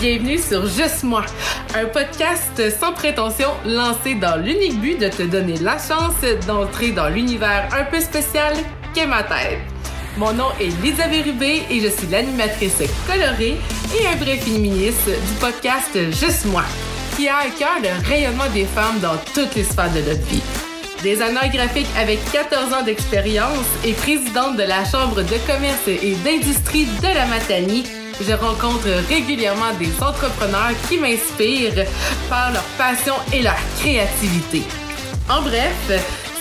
Bienvenue sur Juste moi, un podcast sans prétention lancé dans l'unique but de te donner la chance d'entrer dans l'univers un peu spécial qu'est ma tête. Mon nom est Lisa Rubé et je suis l'animatrice colorée et un vrai féministe du podcast Juste moi, qui a à cœur le rayonnement des femmes dans toutes les sphères de notre vie. Designer graphique avec 14 ans d'expérience et présidente de la Chambre de commerce et d'industrie de la Matanie, je rencontre régulièrement des entrepreneurs qui m'inspirent par leur passion et leur créativité. En bref,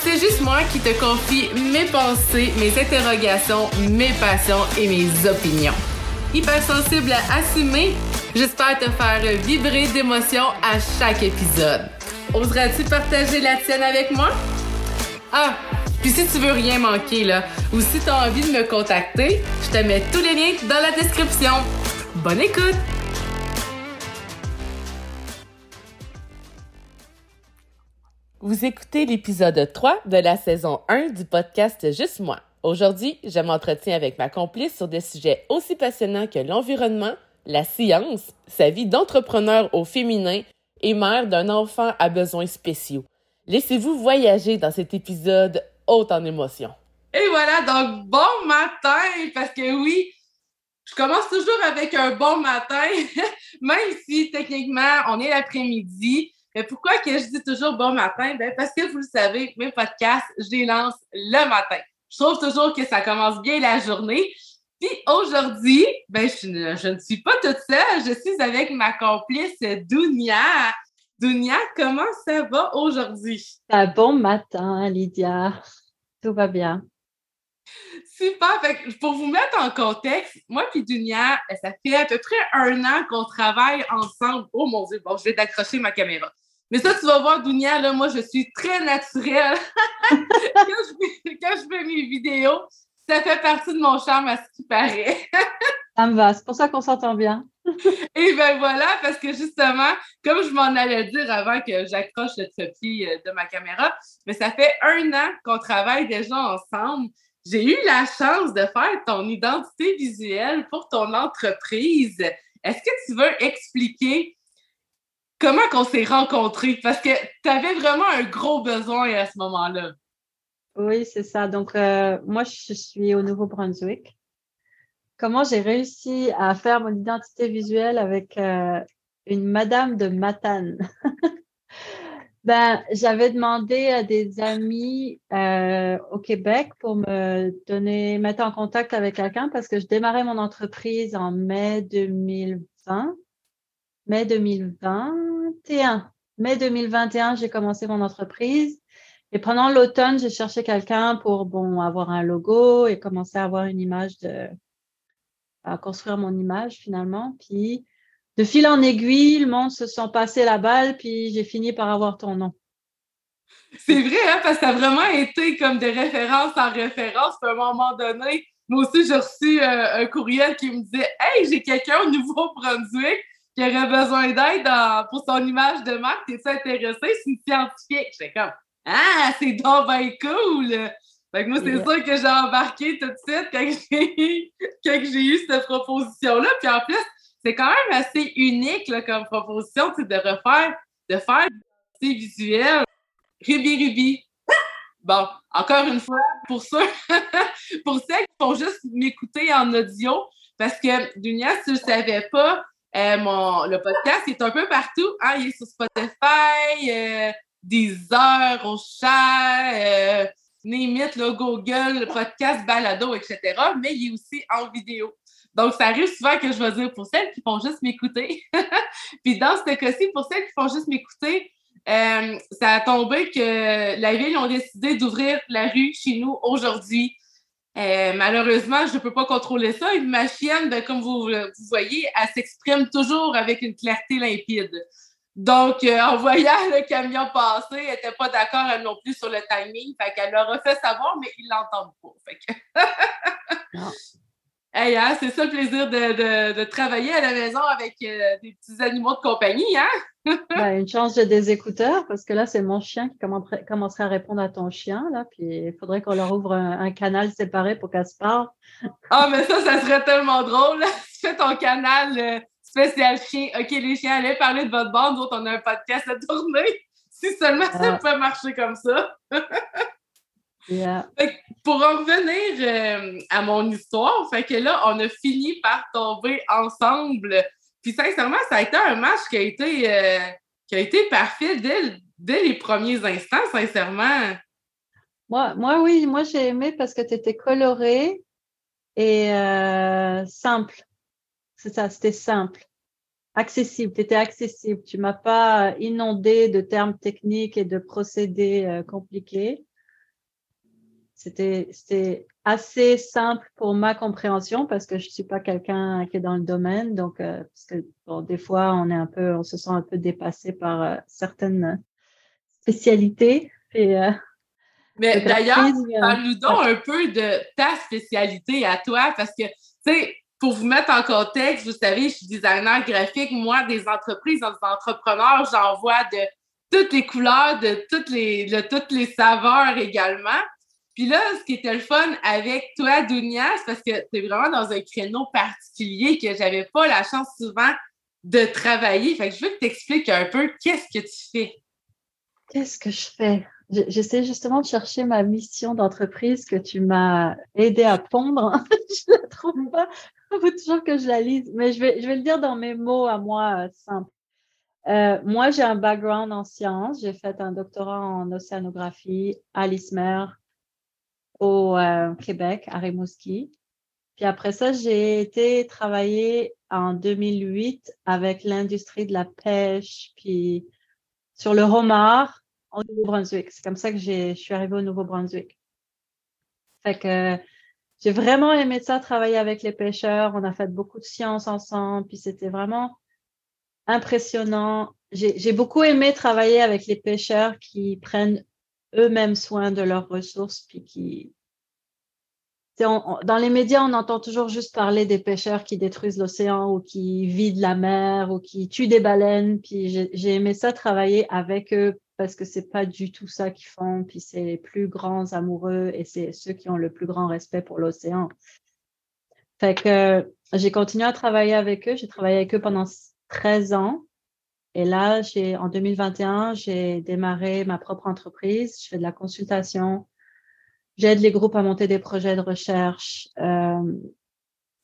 c'est juste moi qui te confie mes pensées, mes interrogations, mes passions et mes opinions. Hyper sensible à assumer, j'espère te faire vibrer d'émotions à chaque épisode. Oseras-tu partager la tienne avec moi? Ah, puis si tu veux rien manquer, là, ou si tu as envie de me contacter, je te mets tous les liens dans la description. Bonne écoute! Vous écoutez l'épisode 3 de la saison 1 du podcast Juste moi. Aujourd'hui, je m'entretiens avec ma complice sur des sujets aussi passionnants que l'environnement, la science, sa vie d'entrepreneur au féminin et mère d'un enfant à besoins spéciaux. Laissez-vous voyager dans cet épisode en émotions. Et voilà, donc bon matin, parce que oui, je commence toujours avec un bon matin, même si techniquement on est l'après-midi. Mais pourquoi que je dis toujours bon matin? Ben parce que vous le savez, mes podcasts, je les lance le matin. Je trouve toujours que ça commence bien la journée. Puis aujourd'hui, ben je, je, ne suis pas toute seule, je suis avec ma complice Dounia. Dounia, comment ça va aujourd'hui? Un bon matin, Lydia. Tout va bien. Super. pour vous mettre en contexte, moi et Dunia, ça fait à peu près un an qu'on travaille ensemble. Oh mon Dieu, bon, je vais d'accrocher ma caméra. Mais ça, tu vas voir, Dunia, là, moi, je suis très naturelle. quand, je fais, mes vidéos, ça fait partie de mon charme à ce qui paraît. ça me va, c'est pour ça qu'on s'entend bien. Et ben voilà, parce que justement, comme je m'en allais dire avant que j'accroche le trépied euh, de ma caméra, mais ça fait un an qu'on travaille déjà ensemble. J'ai eu la chance de faire ton identité visuelle pour ton entreprise. Est-ce que tu veux expliquer comment qu'on s'est rencontrés? Parce que tu avais vraiment un gros besoin à ce moment-là. Oui, c'est ça. Donc, euh, moi, je suis au Nouveau-Brunswick. Comment j'ai réussi à faire mon identité visuelle avec euh, une madame de Matane? Ben, j'avais demandé à des amis euh, au Québec pour me donner, mettre en contact avec quelqu'un parce que je démarrais mon entreprise en mai 2020. Mai 2021. Mai 2021, j'ai commencé mon entreprise. Et pendant l'automne, j'ai cherché quelqu'un pour bon avoir un logo et commencer à avoir une image de à construire mon image finalement. Puis de fil en aiguille, le monde se sont passé la balle, puis j'ai fini par avoir ton nom. C'est vrai, hein, parce que ça a vraiment été comme de référence en référence. à un moment donné, moi aussi, j'ai reçu euh, un courriel qui me disait Hey, j'ai quelqu'un au Nouveau-Brunswick qui aurait besoin d'aide pour son image de marque. T'es-tu intéressé? C'est une scientifique. J'étais comme Ah, c'est donc bien cool! Fait que moi, c'est sûr que j'ai embarqué tout de suite quand j'ai eu cette proposition-là. Puis en plus, c'est quand même assez unique comme proposition de refaire, de faire des visuels. Ruby Ruby. Bon, encore une fois, pour ceux, pour qui font juste m'écouter en audio, parce que Dunia, si tu ne le savais pas, euh, mon, le podcast est un peu partout. Hein? Il est sur Spotify, euh, Deezer, au chat, euh, Name Google, podcast, balado, etc. Mais il est aussi en vidéo. Donc, ça arrive souvent que je vais dire pour celles qui font juste m'écouter. Puis dans ce cas-ci, pour celles qui font juste m'écouter, euh, ça a tombé que la ville ont décidé d'ouvrir la rue chez nous aujourd'hui. Euh, malheureusement, je ne peux pas contrôler ça. Ma chienne, ben, comme vous, voyez, elle s'exprime toujours avec une clarté limpide. Donc, euh, en voyant le camion passer, elle n'était pas d'accord non plus sur le timing. Fait qu'elle leur a fait savoir, mais ils ne l'entendent pas. Fait que... Hey, hein, c'est ça le plaisir de, de, travailler à la maison avec euh, des petits animaux de compagnie, hein? ben, une chance j'ai des écouteurs parce que là, c'est mon chien qui commencerait à répondre à ton chien, là, puis il faudrait qu'on leur ouvre un, canal séparé pour qu'elle se parle. Ah, mais ça, ça serait tellement drôle. tu fais ton canal, euh, spécial chien. OK, les chiens, allez parler de votre bande. Nous on a un podcast à tourner. Si seulement ça peut marcher comme ça. pour en revenir euh, à mon histoire, fait que là, on a fini par tomber ensemble. Puis sincèrement, ça a été un match qui a été, euh, qui a été parfait dès, dès les premiers instants, sincèrement. Moi, moi oui, moi j'ai aimé parce que tu étais coloré et euh, simple. C'est ça, c'était simple. Accessible, tu étais accessible. Tu m'as pas inondé de termes techniques et de procédés euh, compliqués. C'était assez simple pour ma compréhension parce que je suis pas quelqu'un qui est dans le domaine. Donc, euh, parce que bon, des fois, on est un peu, on se sent un peu dépassé par euh, certaines spécialités. Et, euh, Mais d'ailleurs, parle-nous donc un peu de ta spécialité à toi parce que, tu sais, pour vous mettre en contexte, vous savez, je suis designer graphique. Moi, des entreprises, des entrepreneurs, j'en vois de toutes les couleurs, de toutes les, de toutes les saveurs également. Puis là, ce qui était le fun avec toi, Dunia, c'est parce que tu es vraiment dans un créneau particulier que j'avais pas la chance souvent de travailler. Fait que je veux que tu expliques un peu qu'est-ce que tu fais. Qu'est-ce que je fais? J'essaie justement de chercher ma mission d'entreprise que tu m'as aidé à pondre. je la trouve pas. Il faut toujours que je la lise. Mais je vais, je vais le dire dans mes mots à moi euh, simples. Euh, moi, j'ai un background en sciences. J'ai fait un doctorat en océanographie à l'ISMER au euh, Québec, à Rimouski. Puis après ça, j'ai été travailler en 2008 avec l'industrie de la pêche, puis sur le homard au Nouveau-Brunswick. C'est comme ça que je suis arrivée au Nouveau-Brunswick. Fait que j'ai vraiment aimé ça, travailler avec les pêcheurs. On a fait beaucoup de sciences ensemble, puis c'était vraiment impressionnant. J'ai beaucoup aimé travailler avec les pêcheurs qui prennent eux-mêmes soin de leurs ressources, puis qui... dans les médias, on entend toujours juste parler des pêcheurs qui détruisent l'océan ou qui vident la mer ou qui tuent des baleines. Puis j'ai aimé ça travailler avec eux parce que c'est pas du tout ça qu'ils font. Puis c'est les plus grands amoureux et c'est ceux qui ont le plus grand respect pour l'océan. Fait que j'ai continué à travailler avec eux. J'ai travaillé avec eux pendant 13 ans. Et là, j'ai, en 2021, j'ai démarré ma propre entreprise. Je fais de la consultation. J'aide les groupes à monter des projets de recherche. Euh,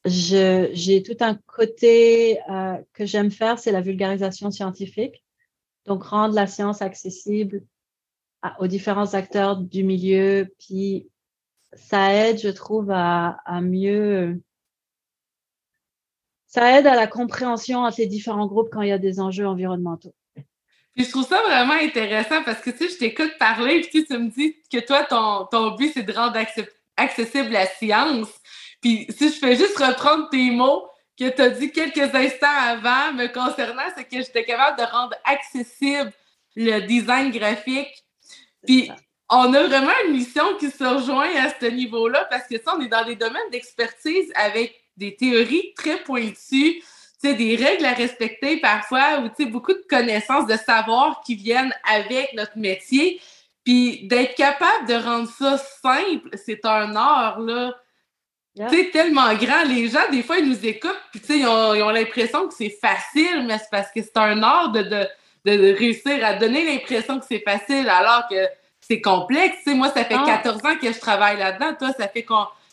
j'ai tout un côté euh, que j'aime faire, c'est la vulgarisation scientifique. Donc, rendre la science accessible aux différents acteurs du milieu. Puis, ça aide, je trouve, à, mieux ça aide à la compréhension entre les différents groupes quand il y a des enjeux environnementaux. Puis je trouve ça vraiment intéressant parce que tu sais, je t'écoute parler, puis tu me dis que toi, ton, ton but, c'est de rendre accessible la science. Puis si je fais juste reprendre tes mots que tu as dit quelques instants avant me concernant, c'est que j'étais capable de rendre accessible le design graphique. Puis on a vraiment une mission qui se rejoint à ce niveau-là parce que ça, on est dans des domaines d'expertise avec des théories très pointues, des règles à respecter parfois ou beaucoup de connaissances, de savoir qui viennent avec notre métier. Puis d'être capable de rendre ça simple, c'est un art, là. C'est tellement grand. Les gens, des fois, ils nous écoutent, puis ils ont, ils ont l'impression que c'est facile, mais c'est parce que c'est un art de, de, de, réussir à donner l'impression que c'est facile alors que c'est complexe. moi, ça fait 14 ah. ans que je travaille là-dedans. Toi, ça fait,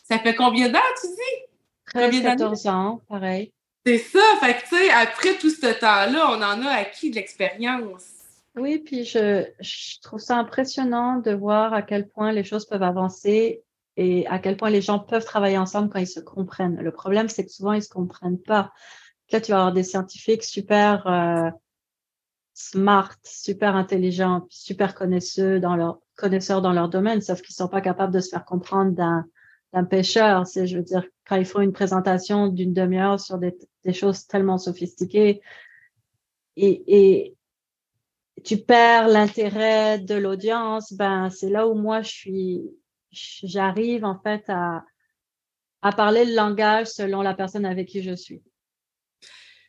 ça fait combien d'années, tu dis? 13, 14 ans, pareil. C'est ça. Fait que, tu sais, après tout ce temps-là, on en a acquis de l'expérience. Oui, puis je, je, trouve ça impressionnant de voir à quel point les choses peuvent avancer et à quel point les gens peuvent travailler ensemble quand ils se comprennent. Le problème, c'est que souvent, ils se comprennent pas. Là, tu vas avoir des scientifiques super euh, smart, super intelligents, super connaisseurs dans leur domaine, sauf qu'ils sont pas capables de se faire comprendre d'un d'un pêcheur. C'est, je veux dire, quand ils font une présentation d'une demi-heure sur des, choses tellement sophistiquées et, et tu perds l'intérêt de l'audience, ben c'est là où moi je suis, j'arrive en fait à, à parler le langage selon la personne avec qui je suis.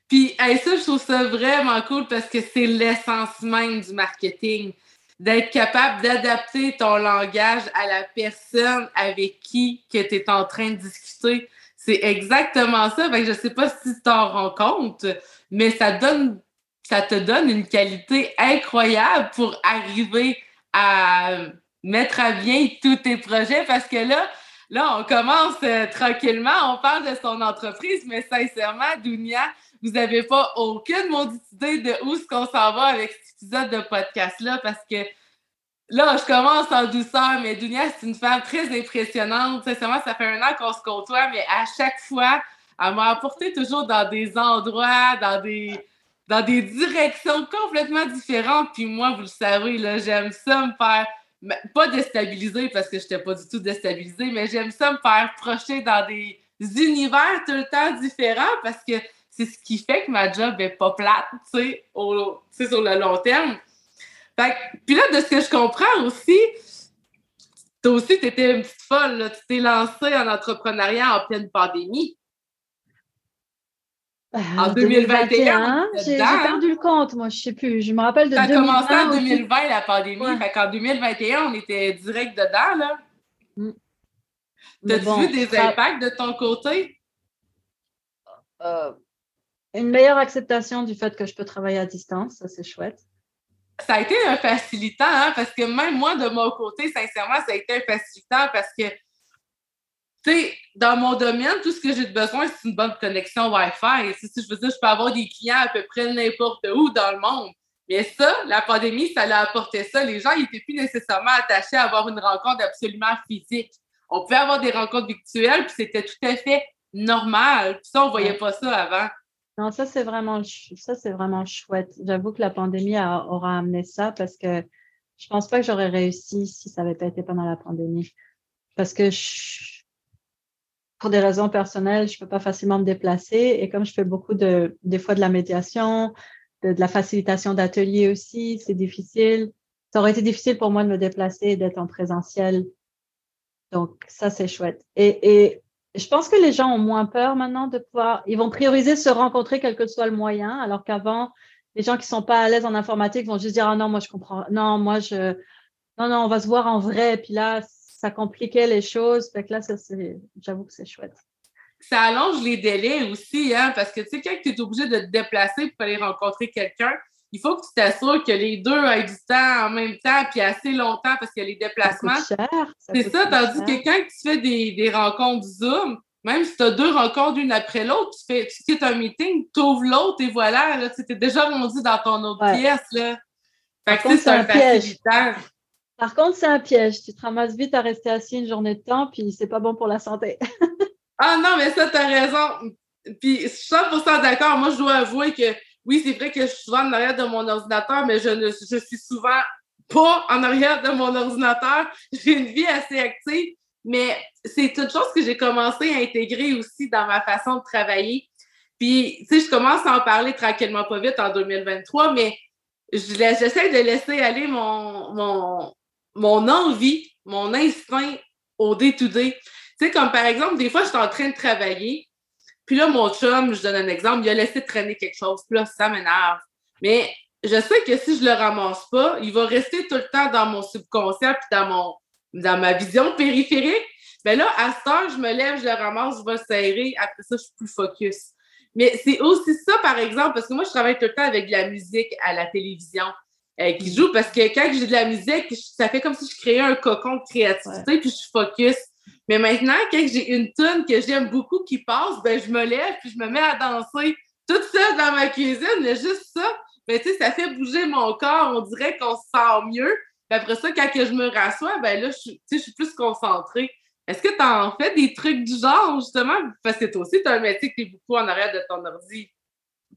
Puis, ça, je trouve ça vraiment cool parce que c'est l'essence même du marketing d'être capable d'adapter ton langage à la personne avec qui que tu es en train de discuter. C'est exactement ça. Je je sais pas si tu t'en rends compte, mais ça donne, ça te donne une qualité incroyable pour arriver à mettre à bien tous tes projets parce que là, là, on commence euh, tranquillement, on parle de son entreprise, mais sincèrement, Dounia, vous n'avez pas aucune maudite idée de où est-ce qu'on s'en va avec cet épisode de podcast-là parce que là, je commence en douceur, mais Dunia, c'est une femme très impressionnante. Sincèrement, ça fait un an qu'on se côtoie, mais à chaque fois, elle m'a apporté toujours dans des endroits, dans des, dans des directions complètement différentes. Puis moi, vous le savez, là, j'aime ça me faire, pas déstabiliser parce que je n'étais pas du tout déstabilisée, mais j'aime ça me faire projeter dans des univers tout le temps différents parce que c'est ce qui fait que ma job est pas plate, tu sais, sur le long terme. Puis là, de ce que je comprends aussi, toi aussi, tu étais une petite folle. Tu t'es lancée en entrepreneuriat en pleine pandémie. Euh, en 2021, j'ai perdu le compte, moi, je sais plus. Je me rappelle de Ça a commencé en 2020, la pandémie. Fait qu'en 2021, on était direct dedans, là. Mm. T'as-tu vu des impacts de ton côté? Euh, une meilleure acceptation du fait que je peux travailler à distance, ça c'est chouette ça a été un facilitant, hein, parce que même moi, de mon côté, sincèrement, ça a été un facilitant parce que, tu sais, dans mon domaine, tout ce que j'ai besoin, c'est une bonne connexion Wi-Fi. Si, je veux dire, je peux avoir des clients à peu près n'importe où dans le monde. Mais ça, la pandémie, ça l'a apporté ça. Les gens n'étaient plus nécessairement attachés à avoir une rencontre absolument physique. On pouvait avoir des rencontres virtuelles, puis c'était tout à fait normal. Puis ça, on ne voyait pas ça avant. Non, ça c'est vraiment ça c'est vraiment chouette. J'avoue que la pandémie aura amené ça parce que je pense pas que j'aurais réussi si ça n'avait pas été pendant la pandémie. Parce que pour des raisons personnelles, je peux pas facilement me déplacer et comme je fais beaucoup de des fois de la médiation, de, la facilitation d'ateliers aussi, c'est difficile. Ça aurait été difficile pour moi de me déplacer et d'être en présentiel. Donc ça c'est chouette. Et, et je pense que les gens ont moins peur maintenant de pouvoir, ils vont prioriser se rencontrer quel que soit le moyen, alors qu'avant, les gens qui sont pas à l'aise en informatique vont juste dire ah non moi je comprends, non moi je, non non on va se voir en vrai, puis là ça compliquait les choses, fait que là ça c'est, j'avoue que c'est chouette. Ça allonge les délais aussi, hein, parce que tu sais quand tu es obligé de te déplacer pour aller rencontrer quelqu'un, il faut que tu t'assures que les deux aient du temps en même temps, puis assez longtemps, parce que les déplacements. C'est ça, tandis que quand tu fais des, des rencontres Zoom, même si tu as deux rencontres l'une après l'autre, tu, fais, tu quittes un meeting, tu ouvres l'autre et voilà, là, tu es déjà rendu dans ton autre pièce. Là. Fait que c'est un, piège. Par contre, c'est un piège. Tu te ramasses vite à rester assis une journée de temps, puis c'est pas bon pour la santé. ah non, mais ça, tu as raison. Puis je suis 100% d'accord. Moi, je dois avouer que oui, c'est vrai que je suis souvent en arrière de mon ordinateur, mais je ne je suis souvent pas en arrière de mon ordinateur. J'ai une vie assez active, mais c'est une chose que j'ai commencé à intégrer aussi dans ma façon de travailler. Puis, tu sais, je commence à en parler tranquillement pas vite en 2023, mais j'essaie de laisser aller mon, mon, mon envie, mon instinct au day-to-day. Tu sais, comme par exemple, des fois, je suis en train de travailler, puis là, mon chum, je donne un exemple, il a laissé traîner quelque chose. Puis là, ça m'énerve. Mais je sais que si je le ramasse pas, il va rester tout le temps dans mon subconscient puis dans mon dans ma vision périphérique. Mais ben là, à cette heure, je me lève, je le ramasse, je vais serrer. Après ça, je suis plus focus. Mais c'est aussi ça, par exemple, parce que moi, je travaille tout le temps avec de la musique à la télévision euh, qui joue parce que quand j'ai de la musique, ça fait comme si je créais un cocon de créativité puis je suis focus. Mais maintenant, quand j'ai une tune que j'aime beaucoup qui passe, ben je me lève puis je me mets à danser toute seule dans ma cuisine. Mais juste ça, ben, tu sais, ça fait bouger mon corps. On dirait qu'on se sent mieux. Puis après ça, quand je me rassois, ben là, je, je suis plus concentrée. Est-ce que tu en fais des trucs du genre, justement? Parce que toi aussi, tu as un métier que tu es beaucoup en arrière de ton ordi.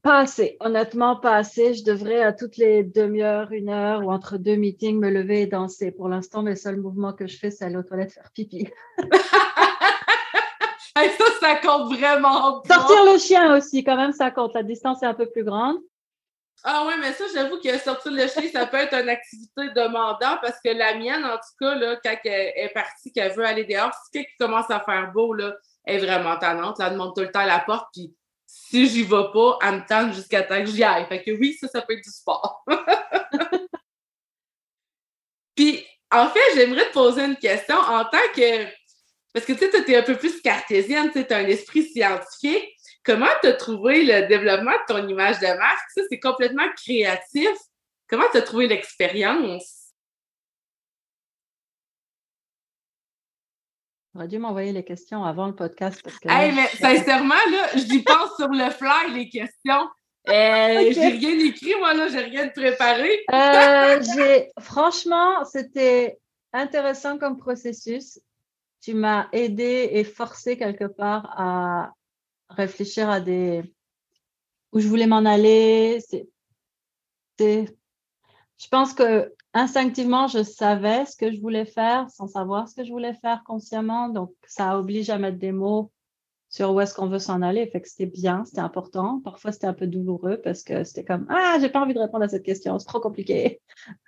Pas assez, honnêtement, pas assez. Je devrais à toutes les demi-heures, une heure ou entre deux meetings me lever et danser. Pour l'instant, mes seuls mouvements que je fais, c'est aller aux toilettes faire pipi. ça, ça compte vraiment Sortir le chien aussi, quand même, ça compte. La distance est un peu plus grande. Ah oui, mais ça, j'avoue que sortir le chien, ça peut être une activité demandante parce que la mienne, en tout cas, là, quand elle est partie, qu'elle veut aller dehors, si quelqu'un commence à faire beau, là, elle est vraiment tannante. Là, elle demande tout le temps à la porte, puis si j'y vais pas, elle me tente jusqu'à temps que j'y aille. Fait que oui, ça, ça peut être du sport. Puis, en fait, j'aimerais te poser une question en tant que. parce que tu sais, tu es un peu plus cartésienne, tu as un esprit scientifique. Comment tu as trouvé le développement de ton image de marque? Ça, c'est complètement créatif. Comment tu as trouvé l'expérience? J'aurais dû m'envoyer les questions avant le podcast parce que. mais sincèrement, là, j'y pense sur le fly, les questions. Euh, J'ai rien écrit, moi, là, j'ai rien de préparé. euh, franchement, c'était intéressant comme processus. Tu m'as aidé et forcé quelque part à réfléchir à des où je voulais m'en aller. C'est, je pense que instinctivement, je savais ce que je voulais faire sans savoir ce que je voulais faire consciemment. Donc, ça oblige à mettre des mots sur où est-ce qu'on veut s'en aller. Fait que c'était bien, c'était important. Parfois, c'était un peu douloureux parce que c'était comme Ah, j'ai pas envie de répondre à cette question, c'est trop compliqué.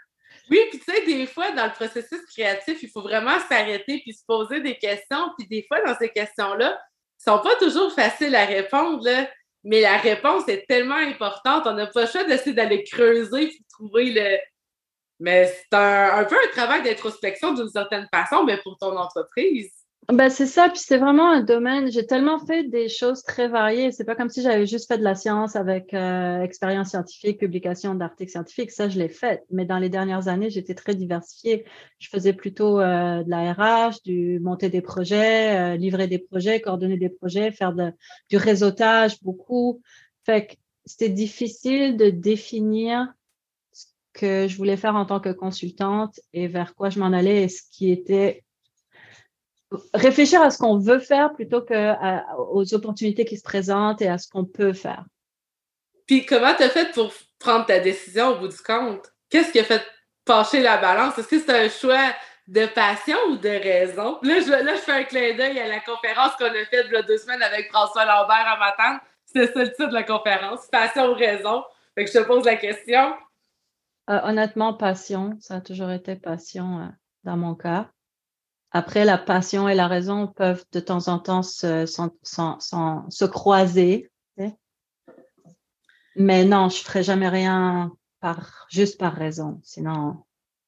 Oui, puis tu sais, des fois, dans le processus créatif, il faut vraiment s'arrêter puis se poser des questions. Puis des fois, dans ces questions-là, ne sont pas toujours faciles à répondre, mais la réponse est tellement importante. On n'a pas le choix d'essayer d'aller creuser puis trouver le. Mais c'est un, un peu un travail d'introspection d'une certaine façon, mais pour ton entreprise. Ben, c'est ça, puis c'est vraiment un domaine. J'ai tellement fait des choses très variées. C'est pas comme si j'avais juste fait de la science avec euh, expérience scientifique, publication d'articles scientifiques. Ça, je l'ai fait. Mais dans les dernières années, j'étais très diversifiée. Je faisais plutôt euh, de la RH, du monter des projets, euh, livrer des projets, coordonner des projets, faire de, du réseautage, beaucoup. Fait que c'était difficile de définir que je voulais faire en tant que consultante et vers quoi je m'en allais et ce qui était réfléchir à ce qu'on veut faire plutôt qu'aux opportunités qui se présentent et à ce qu'on peut faire. Puis comment tu as fait pour prendre ta décision au bout du compte? Qu'est-ce qui a fait pencher la balance? Est-ce que c'est un choix de passion ou de raison? Là je, fais un clin d'œil à la conférence qu'on a faite il y a deux semaines avec François Lambert à Matane. C'était ça le titre de la conférence, passion ou raison. Fait que je te pose la question. Euh, honnêtement, passion. Ça a toujours été passion euh, dans mon cas. Après, la passion et la raison peuvent de temps en temps se, se croiser. Mais non, je ne ferai jamais rien par, juste par raison. Sinon,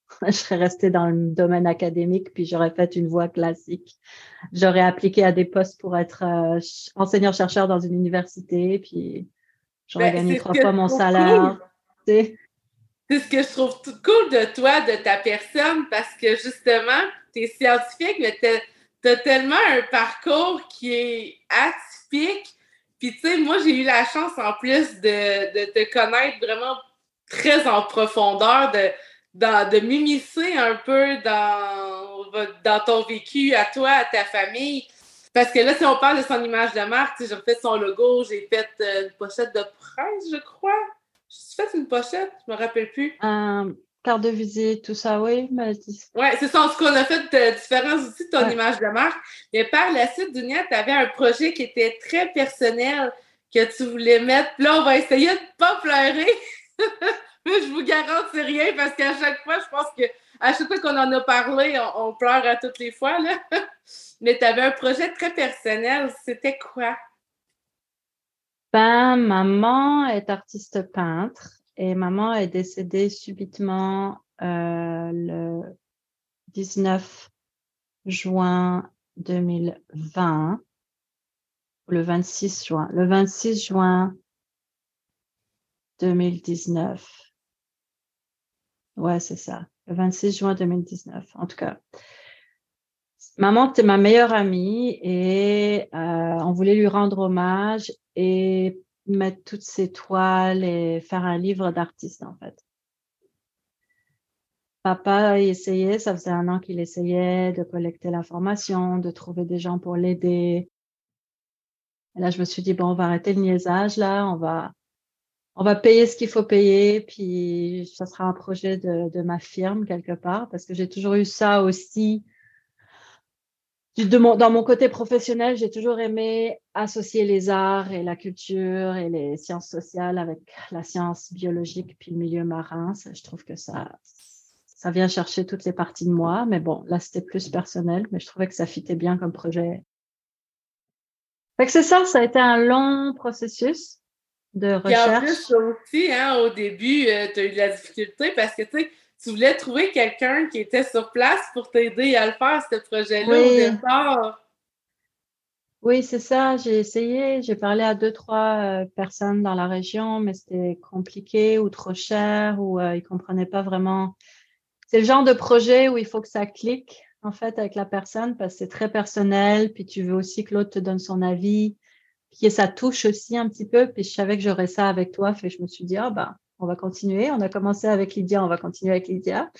je serais restée dans le domaine académique, puis j'aurais fait une voie classique. J'aurais appliqué à des postes pour être euh, enseignant-chercheur dans une université, puis j'aurais ben, gagné trois fois mon salaire. C'est ce que je trouve tout cool de toi, de ta personne, parce que justement, tu es scientifique, mais tu as, tellement un parcours qui est atypique. Puis, tu sais, moi, j'ai eu la chance en plus de, te connaître vraiment très en profondeur, de, m'immiscer un peu dans, ton vécu, à toi, à ta famille. Parce que là, si on parle de son image de marque, j'ai refait son logo, j'ai fait euh, une pochette de presse, je crois. J'ai fait une pochette, je me rappelle plus. Euh, carte de visite, tout ça, oui. Oui, c'est ça. En tout cas, on a fait de différents outils de ton image de marque. Mais par la suite, Dunia, tu avais un projet qui était très personnel que tu voulais mettre. là, on va essayer de ne pas pleurer. Mais je vous garantis rien parce qu'à chaque fois, je pense que à chaque fois qu'on en a parlé, on, pleure à toutes les fois. Là. Mais tu avais un projet très personnel. C'était quoi? Ben, maman est artiste peintre et maman est décédée subitement euh, le 19 juin 2020, le 26 juin, le 26 juin 2019. Ouais, c'est ça, le 26 juin 2019, en tout cas. Maman était ma meilleure amie et euh, on voulait lui rendre hommage et mettre toutes ces toiles et faire un livre d'artiste, en fait. Papa essayait, ça faisait un an qu'il essayait de collecter l'information, de trouver des gens pour l'aider. Et là, je me suis dit, bon, on va arrêter le niaisage, là, on va, on va payer ce qu'il faut payer, puis ça sera un projet de, de ma firme quelque part, parce que j'ai toujours eu ça aussi dans mon côté professionnel, j'ai toujours aimé associer les arts et la culture et les sciences sociales avec la science biologique puis le milieu marin. je trouve que ça, ça vient chercher toutes les parties de moi. Mais bon, là, c'était plus personnel, mais je trouvais que ça fitait bien comme projet. Fait que c'est ça, ça a été un long processus de recherche. Et en plus, aussi, hein, au début, euh, tu as eu de la difficulté parce que, tu sais, tu voulais trouver quelqu'un qui était sur place pour t'aider à le faire, ce projet-là, au départ? Oui, c'est ça. J'ai essayé. J'ai parlé à deux, trois euh, personnes dans la région, mais c'était compliqué ou trop cher ou euh, ils comprenaient pas vraiment. C'est le genre de projet où il faut que ça clique en fait avec la personne parce que c'est très personnel. Puis tu veux aussi que l'autre te donne son avis, puis ça touche aussi un petit peu. Puis je savais que j'aurais ça avec toi, fait je me suis dit ah bah on va continuer. On a commencé avec Lydia, on va continuer avec Lydia.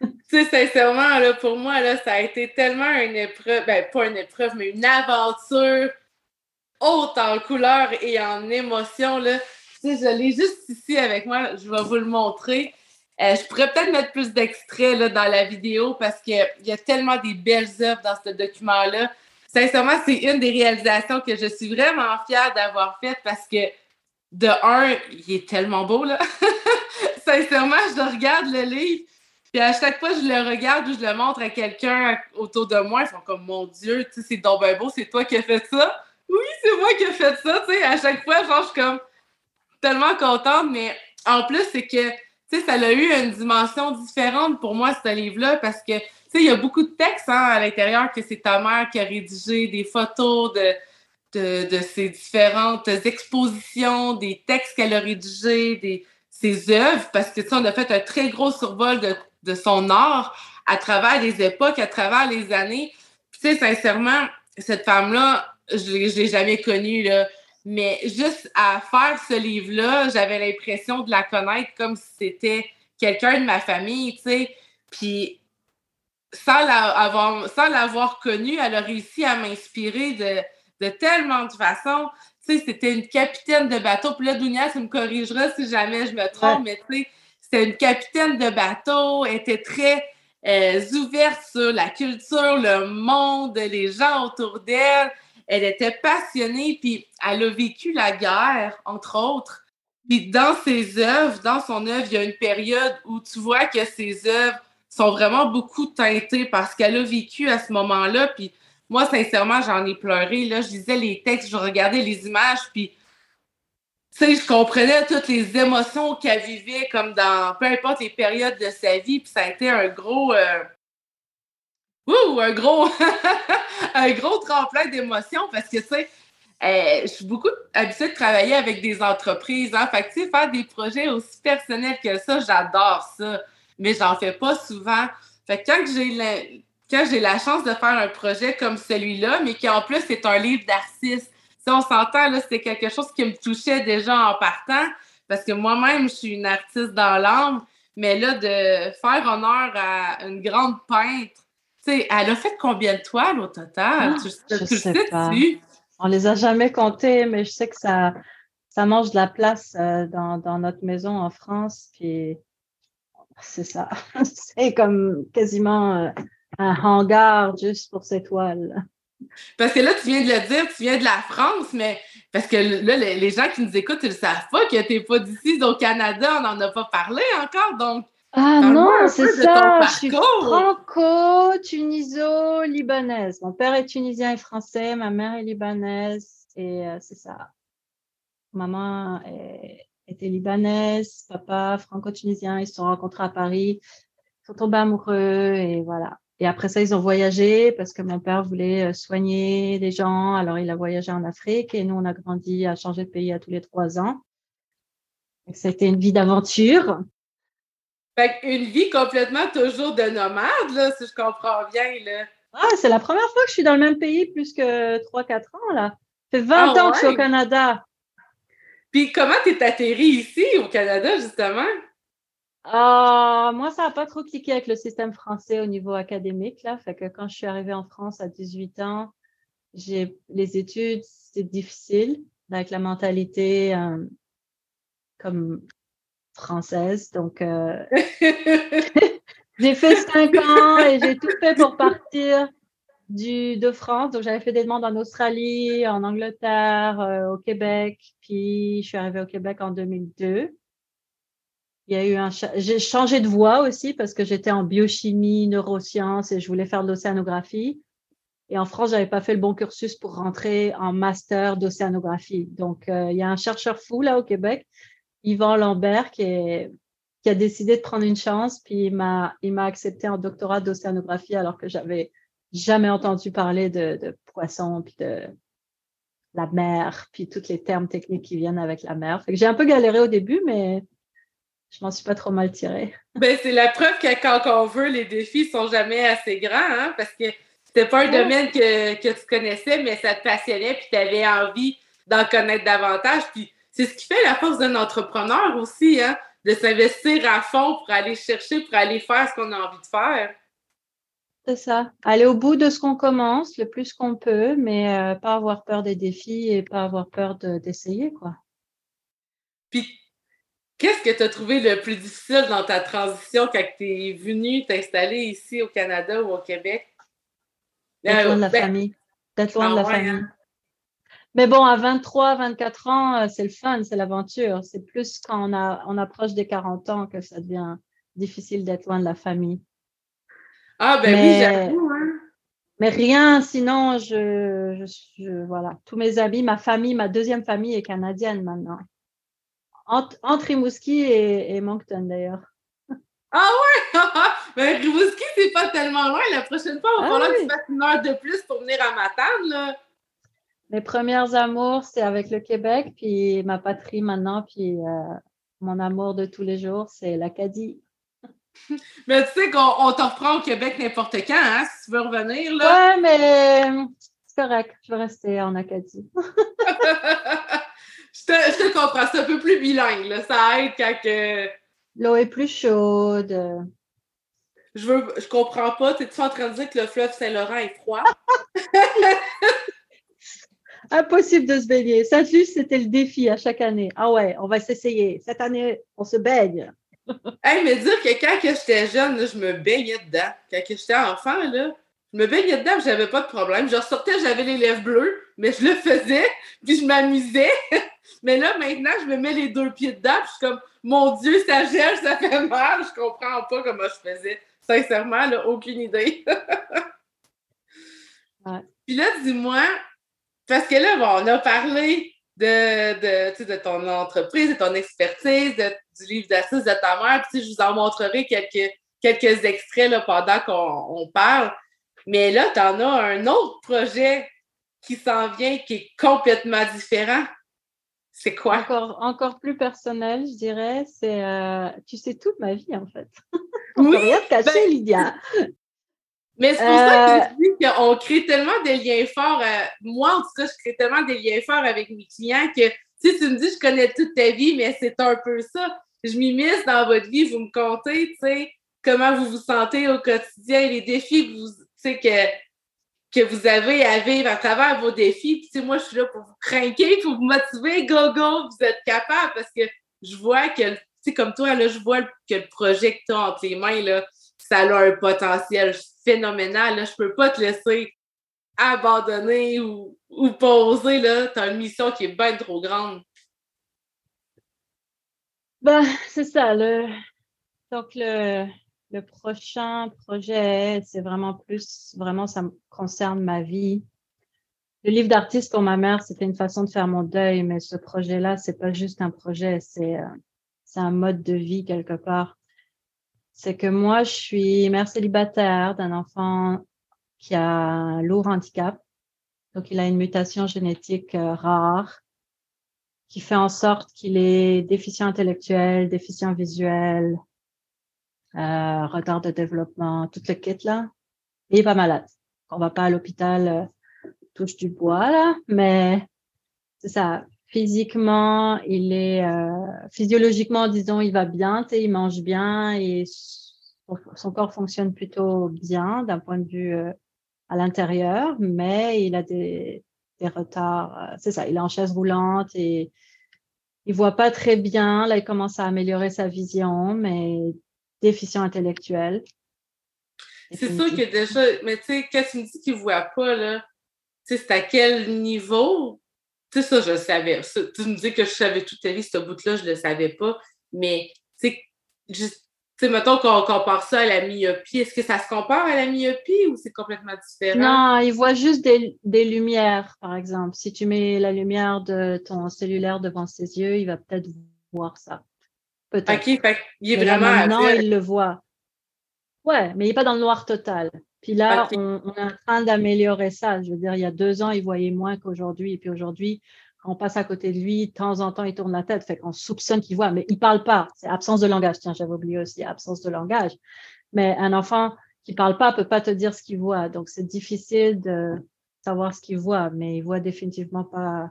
tu sais, sincèrement, là, pour moi, là, ça a été tellement une épreuve, ben, pas une épreuve, mais une aventure haute en couleur et en émotion, là. Tu sais, je l'ai juste ici avec moi, je vais vous le montrer. Euh, je pourrais peut-être mettre plus d'extraits dans la vidéo parce qu'il y a tellement des belles œuvres dans ce document-là. Sincèrement, c'est une des réalisations que je suis vraiment fière d'avoir faites parce que, de un, il est tellement beau, là. Sincèrement, je regarde le livre, puis à chaque fois je le regarde ou je le montre à quelqu'un autour de moi, ils sont comme Mon Dieu, tu sais, c'est donc beau, c'est toi qui as fait ça. Oui, c'est moi qui ai fait ça, tu sais. À chaque fois, genre, je suis comme tellement contente, mais en plus, c'est que, tu sais, ça a eu une dimension différente pour moi, ce livre-là, parce que, tu sais, il y a beaucoup de textes hein, à l'intérieur que c'est ta mère qui a rédigé, des photos de, de, de ses différentes expositions, des textes qu'elle a rédigés, des, ses œuvres, parce que, tu sais, on a fait un très gros survol de de son art à travers les époques, à travers les années. tu sais, sincèrement, cette femme-là, je ne l'ai jamais connue, là. Mais juste à faire ce livre-là, j'avais l'impression de la connaître comme si c'était quelqu'un de ma famille, tu sais. Puis sans l'avoir, l'avoir connue, elle a réussi à m'inspirer de, de tellement de façons. Tu sais, c'était une capitaine de bateau. Puis là, Dounia, tu me corrigera si jamais je me trompe, mais tu sais, c'était une capitaine de bateau, elle était très euh, ouverte sur la culture, le monde, les gens autour d'elle. Elle était passionnée, puis elle a vécu la guerre, entre autres. Puis dans ses œuvres, dans son œuvre, il y a une période où tu vois que ses œuvres sont vraiment beaucoup teintées parce qu'elle a vécu à ce moment-là. Puis moi, sincèrement, j'en ai pleuré. Là, je lisais les textes, je regardais les images, puis je comprenais toutes les émotions qu'elle vivait, comme dans peu importe les périodes de sa vie, puis ça a été un gros. Euh, ouh, un gros. un gros tremplin d'émotions parce que, tu sais, euh, je suis beaucoup habituée de travailler avec des entreprises. Hein? Fait que, tu sais, faire des projets aussi personnels que ça, j'adore ça. Mais j'en fais pas souvent. Fait que quand j'ai quand j'ai la chance de faire un projet comme celui-là, mais qui en plus est un livre d'artiste, si on s'entend, là, c'était quelque chose qui me touchait déjà en partant, parce que moi-même, je suis une artiste dans l'âme, mais là, de faire honneur à une grande peintre, tu sais, elle a fait combien de toiles au total? Ah, tu, je sais, pas. On les a jamais comptées, mais je sais que ça, ça mange de la place euh, dans, dans, notre maison en France, puis c'est ça. c'est comme quasiment euh, un hangar juste pour ces toiles. Parce que là, tu viens de le dire, tu viens de la France, mais parce que là, les, gens qui nous écoutent, ils ne savent pas que tu n'es pas d'ici. Au Canada, on n'en a pas parlé encore. Donc, ah non, c'est ça. Je suis franco-tuniso-libanaise. Mon père est tunisien et français, ma mère est libanaise. Et euh, c'est ça. Maman était libanaise, papa franco-tunisien. Ils se sont rencontrés à Paris. Ils sont tombés amoureux et voilà. Et après ça, ils ont voyagé parce que mon père voulait euh, soigner les gens. Alors, il a voyagé en Afrique et nous, on a grandi à changer de pays à tous les trois ans. C'était une vie d'aventure. Fait une vie complètement toujours de nomade, là, si je comprends bien. Là. Ah, c'est la première fois que je suis dans le même pays plus que 3-4 ans. Là. Ça fait 20 ah ans que je suis au Canada. Puis comment t'es atterri ici, au Canada, justement? Ah, moi, ça n'a pas trop cliqué avec le système français au niveau académique. Là. Fait que quand je suis arrivée en France à 18 ans, j'ai les études, c'est difficile avec la mentalité euh, comme française. Donc, euh, j'ai fait cinq ans et j'ai tout fait pour partir du, de France. Donc, j'avais fait des demandes en Australie, en Angleterre, euh, au Québec. Puis, je suis arrivée au Québec en 2002. Il y a eu un j'ai changé de voie aussi parce que j'étais en biochimie, neurosciences et je voulais faire de l'océanographie. Et en France, j'avais pas fait le bon cursus pour rentrer en master d'océanographie. Donc, euh, il y a un chercheur fou là au Québec, Yvan Lambert, qui, est, qui a décidé de prendre une chance, puis il m'a, il m'a accepté en doctorat d'océanographie alors que j'avais jamais entendu parler de, de poissons, puis de la mer, puis tous les termes techniques qui viennent avec la mer. Fait que j'ai un peu galéré au début, mais je m'en suis pas trop mal tirée. Ben, c'est la preuve que quand on veut, les défis sont jamais assez grands, hein, parce que c'était pas un domaine que, que, tu connaissais, mais ça te passionnait, puis tu avais envie d'en connaître davantage. Puis c'est ce qui fait la force d'un entrepreneur aussi, hein, de s'investir à fond pour aller chercher, pour aller faire ce qu'on a envie de faire. C'est ça. Aller au bout de ce qu'on commence le plus qu'on peut, mais euh, pas avoir peur des défis et pas avoir peur d'essayer, quoi. Puis, qu'est-ce que tu as trouvé le plus difficile dans ta transition quand tu es venu t'installer ici au Canada ou au Québec? D'être loin de la ben, famille. D'être loin de la ah famille. Hein? Mais bon, à 23, 24 ans, euh, c'est le fun, c'est l'aventure. C'est plus quand on, a, on approche des 40 ans que ça devient difficile d'être loin de la famille. Ah, ben oui, j'avoue. Hein. Mais rien, sinon, je, je, Voilà. Tous mes amis, ma famille, ma deuxième famille est canadienne maintenant. Entre, entre Rimouski et, Moncton, d'ailleurs. Ah ouais! Mais ben, Rimouski, c'est pas tellement loin. La prochaine fois, on va ah falloir que tu fasses une heure de plus pour venir à Matane, là. Mes premières amours, c'est avec le Québec, puis ma patrie maintenant, puis euh, mon amour de tous les jours, c'est l'Acadie. mais tu sais qu'on te reprend au Québec n'importe quand, hein, si tu veux revenir. Là. Ouais, mais c'est correct, je vais rester en Acadie. je, te, je, te, comprends, c'est un peu plus bilingue, là. ça aide quand que... L'eau est plus chaude. Je veux, je comprends pas, t'es-tu en train de dire que le fleuve Saint-Laurent est froid? Impossible de se baigner. Saint-Just, c'était le défi à chaque année. Ah ouais, on va s'essayer. Cette année, on se baigne. hey, mais dire que quand j'étais jeune, je me baignais dedans. Quand j'étais enfant, là, je me baignais dedans, j'avais pas de problème. Je ressortais, j'avais les lèvres bleues, mais je le faisais, puis je m'amusais. mais là, maintenant, je me mets les deux pieds dedans, puis je suis comme, mon Dieu, ça gèle, ça fait mal. Je comprends pas comment je faisais. Sincèrement, là, aucune idée. Puis là, dis-moi, parce que là, bon, on a parlé de, de, de ton entreprise, de ton expertise, du livre d'assises de ta mère. Puis, je vous en montrerai quelques, quelques extraits là, pendant qu'on parle. Mais là, tu en as un autre projet qui s'en vient, qui est complètement différent. C'est quoi? Encore, encore plus personnel, je dirais. C'est, euh, tu sais toute ma vie, en fait. On oui, peut rien cacher, ben, Lydia. Mais c'est pour ça que je dis qu'on crée tellement des liens forts. Euh, moi, en tout cas, je crée tellement des liens forts avec mes clients que si tu me dis je connais toute ta vie, mais c'est un peu ça. Je m'immisce dans votre vie, vous me contez, tu sais, comment vous vous sentez au quotidien, les défis que vous, que, que vous avez à vivre à travers vos défis. Puis, moi, je suis là pour vous craquer, pour vous motiver. Go, go, vous êtes capable parce que je vois que, tu sais, comme toi, là, je vois que le projet que tu as entre les mains, là, ça a un potentiel phénoménal. Là. Je peux pas te laisser abandonner ou, ou poser. Tu as une mission qui est bien trop grande. Ben, c'est ça. Donc, le, le prochain projet, c'est vraiment plus, vraiment, ça concerne ma vie. Le livre d'artiste pour ma mère, c'était une façon de faire mon deuil, mais ce projet-là, c'est pas juste un projet, c'est euh, c'est un mode de vie quelque part c'est que moi, je suis mère célibataire d'un enfant qui a un lourd handicap. Donc, il a une mutation génétique euh, rare qui fait en sorte qu'il est déficient intellectuel, déficient visuel, euh, retard de développement, tout le kit là. il est pas malade. On va pas à l'hôpital, euh, touche du bois là, mais c'est ça physiquement, il est euh, physiologiquement, disons, il va bien, il mange bien et son corps fonctionne plutôt bien d'un point de vue euh, à l'intérieur, mais il a des, des retards. Euh, c'est ça, il est en chaise roulante et il voit pas très bien. Là, il commence à améliorer sa vision, mais déficient intellectuel. C'est sûr que déjà, mais tu sais, quand tu me dis qu'il voit pas, là, tu sais, c'est à quel niveau? Tu sais, ça, je le savais. tu me dis que je savais toute ta vie, ce bout-là, je le savais pas. Mais, tu sais, juste, tu sais, mettons qu'on compare ça à la myopie. Est-ce que ça se compare à la myopie ou c'est complètement différent? Non, il voit juste des, des, lumières, par exemple. Si tu mets la lumière de ton cellulaire devant ses yeux, il va peut-être voir ça. Peut-être. OK, fait il est vraiment. maintenant, il le voit. Ouais, mais il n'est pas dans le noir total. Puis là, on, est en train d'améliorer ça. Je veux dire, il y a deux ans, il voyait moins qu'aujourd'hui. Et puis aujourd'hui, quand on passe à côté de lui, de temps en temps, il tourne la tête. Fait qu'on soupçonne qu'il voit, mais il parle pas. C'est absence de langage. Tiens, j'avais oublié aussi absence de langage. Mais un enfant qui parle pas peut pas te dire ce qu'il voit. Donc, c'est difficile de savoir ce qu'il voit, mais il voit définitivement pas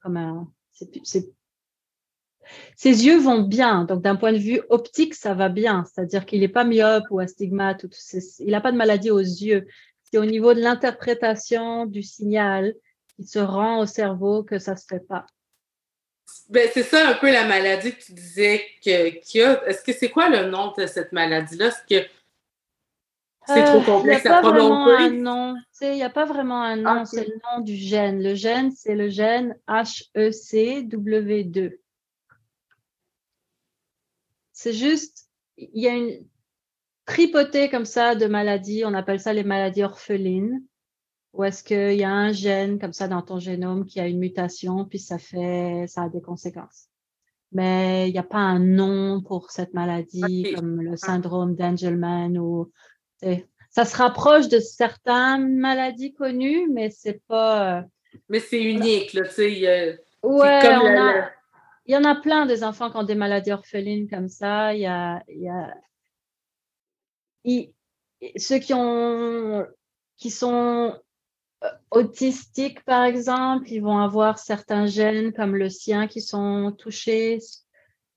comme un. Ses yeux vont bien, donc d'un point de vue optique, ça va bien. C'est-à-dire qu'il n'est pas myope ou astigmate, ou il n'a pas de maladie aux yeux. C'est au niveau de l'interprétation du signal qui se rend au cerveau que ça ne se fait pas. Ben, c'est ça un peu la maladie que tu disais qu'il y a. Est-ce que c'est quoi le nom de cette maladie-là? Est-ce que c'est trop euh, complexe à prononcer? Il n'y a pas vraiment un nom, c'est le nom du gène. Le gène, c'est le gène HECW2. C'est juste, il y a une tripotée comme ça de maladies, on appelle ça les maladies orphelines, ou est-ce qu'il y a un gène comme ça dans ton génome qui a une mutation, puis ça fait, ça a des conséquences. Mais il n'y a pas un nom pour cette maladie, comme le syndrome d'Angelman ou ça se rapproche de certaines maladies connues, mais c'est pas. Euh, mais c'est unique, là, tu sais. Ouais, on a, il y en a plein des enfants qui ont des maladies orphelines comme ça. Il y a, il y a ceux qui ont qui sont euh, autistiques, par exemple, ils vont avoir certains gènes comme le sien qui sont touchés.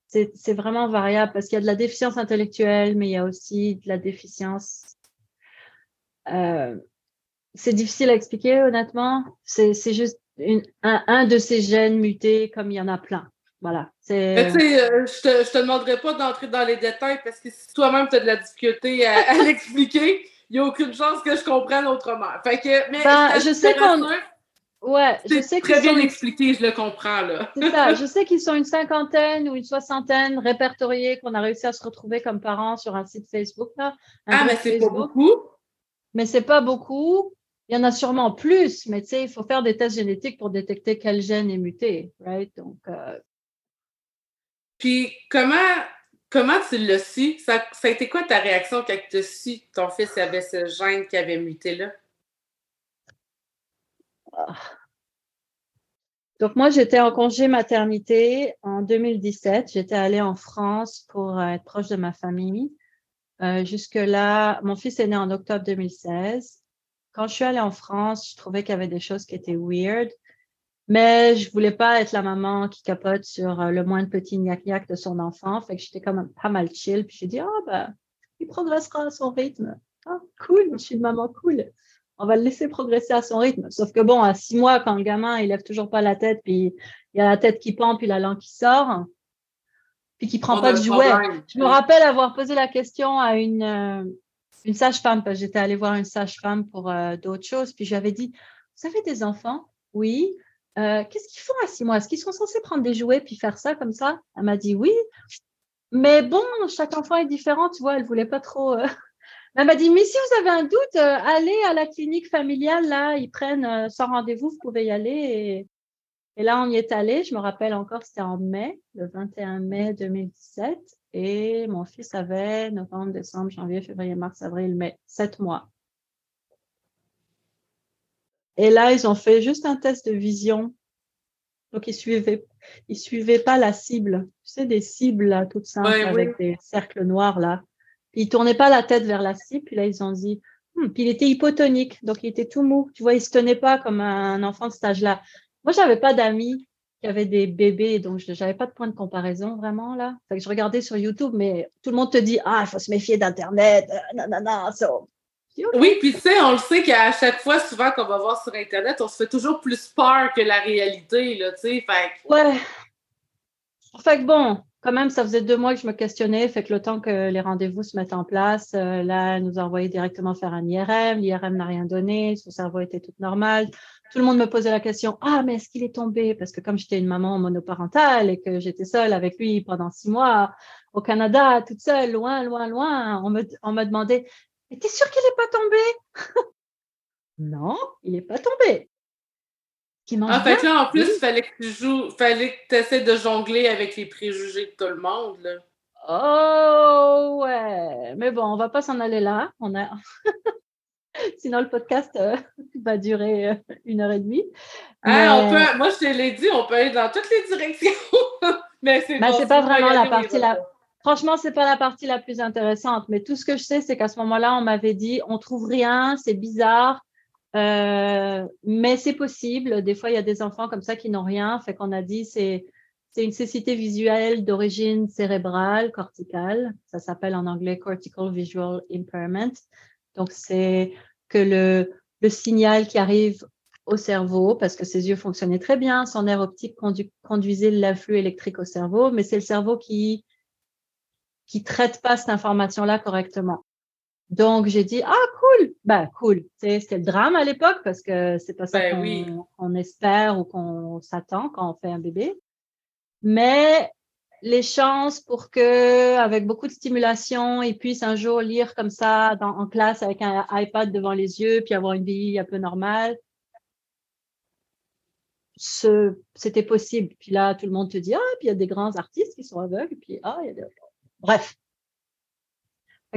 C'est vraiment variable parce qu'il y a de la déficience intellectuelle, mais il y a aussi de la déficience. Euh, c'est difficile à expliquer, honnêtement. C'est juste une, un, un de ces gènes mutés, comme il y en a plein. Voilà. Mais tu sais, euh, je te, te demanderai pas d'entrer dans les détails parce que si toi-même tu as de la difficulté à, l'expliquer, il n'y a aucune chance que je comprenne autrement. Fait que, mais ben, je sais qu'on. Ouais, je sais très bien expliqué, je le comprends là. C'est ça. Je sais qu'ils sont une cinquantaine ou une soixantaine répertoriés qu'on a réussi à se retrouver comme parents sur un site Facebook là. ah, mais c'est pas beaucoup. Mais c'est pas beaucoup. Il y en a sûrement plus, mais tu sais, il faut faire des tests génétiques pour détecter quel gène est muté, right? Donc, euh, puis comment, comment tu l'as su? Ça, ça, a été quoi ta réaction quand tu as su que ton fils avait ce gène qui avait muté là? Ah. Donc moi, j'étais en congé maternité en 2017. J'étais allée en France pour être proche de ma famille. Euh, Jusque-là, mon fils est né en octobre 2016. Quand je suis allée en France, je trouvais qu'il y avait des choses qui étaient weird. Mais je voulais pas être la maman qui capote sur euh, le moindre petit gnac-gnac de son enfant. Fait que j'étais quand même pas mal chill. Puis j'ai dit, ah, ben, il progressera à son rythme. Ah, cool, je suis une maman cool. On va le laisser progresser à son rythme. Sauf que bon, à six mois, quand le gamin, il lève toujours pas la tête, puis il y a la tête qui pend, puis la langue qui sort, puis qui prend pas de jouet. Je me rappelle avoir posé la question à une, euh, une sage-femme, parce que j'étais allée voir une sage-femme pour euh, d'autres choses, puis j'avais dit, vous avez des enfants? Oui. Euh, qu'est-ce qu'ils font à six mois? Est-ce qu'ils sont censés prendre des jouets puis faire ça comme ça? Elle m'a dit oui. Mais bon, chaque enfant est différent, tu vois, elle voulait pas trop. Euh. Elle m'a dit, mais si vous avez un doute, euh, allez à la clinique familiale, là, ils prennent sans rendez-vous, vous pouvez y aller. Et, là, on y est allé, je me rappelle encore, c'était en mai, le 21 mai 2017. Et mon fils avait novembre, décembre, janvier, février, mars, avril, mai, sept mois. Et là, ils ont fait juste un test de vision. Donc, ils suivaient, ils suivaient pas la cible. Tu sais, des cibles, là, toutes simples, avec des cercles noirs, là. Ils tournaient pas la tête vers la cible. Puis là, ils ont dit, hmm. puis il était hypotonique. Donc, il était tout mou. Tu vois, il se tenait pas comme un enfant de cet âge-là. Moi, j'avais pas d'amis qui avaient des bébés, donc je n'avais pas de point de comparaison vraiment là. Fait que je regardais sur YouTube, mais tout le monde te dit ah il faut se méfier d'internet, non non non, oui, puis tu sais, on le sait qu'à chaque fois, souvent qu'on va voir sur Internet, on se fait toujours plus peur que la réalité, là, tu sais. Fait Ouais. Fait que bon, quand même, ça faisait deux mois que je me questionnais, fait que le temps que les rendez-vous se mettent en place, euh, là, elle nous a envoyé directement faire un IRM. L'IRM n'a rien donné, son cerveau était tout normal. Tout le monde me posait la question, ah, mais est-ce qu'il est tombé? Parce que comme j'étais une maman monoparentale et que j'étais seule avec lui pendant six mois au Canada, toute seule, loin, loin, loin, on me, on me demandait, mais t'es sûr qu'il n'est pas tombé? Non, il n'est pas tombé. ah, fait que là, en plus, il fallait que tu joues, fallait que tu essaies de jongler avec les préjugés de tout le monde, là. Oh, ouais. Mais bon, on va pas s'en aller là. On a... Sinon, le podcast euh, va durer euh, une heure et demie. Ah, on peut, moi, je te l'ai dit, on peut aller dans toutes les directions. mais c'est ben, pas vraiment la partie la... Franchement, c'est pas la partie la plus intéressante. Mais tout ce que je sais, c'est qu'à ce moment-là, on m'avait dit, on trouve rien, c'est bizarre. Euh, mais c'est possible. Des fois, il y a des enfants comme ça qui n'ont rien. Fait qu'on a dit, c'est c'est une cécité visuelle d'origine cérébrale, corticale. Ça s'appelle en anglais Cortical Visual Impairment. Donc, c'est que le, le signal qui arrive au cerveau, parce que ses yeux fonctionnaient très bien, son nerf optique conduisait l'influx électrique au cerveau, mais c'est le cerveau qui qui traite pas cette information-là correctement. Donc, j'ai dit, ah, cool, ben, cool. C'était le drame à l'époque parce que c'est pas ça ben qu'on espère ou qu'on s'attend quand on fait un bébé mais les chances pour que, avec beaucoup de stimulation, ils puissent un jour lire comme ça en classe avec un iPad devant les yeux, puis avoir une vie un peu normale, c'était possible. Puis là, tout le monde te dit, ah, puis il y a des grands artistes qui sont aveugles, puis ah, il y a des... Bref.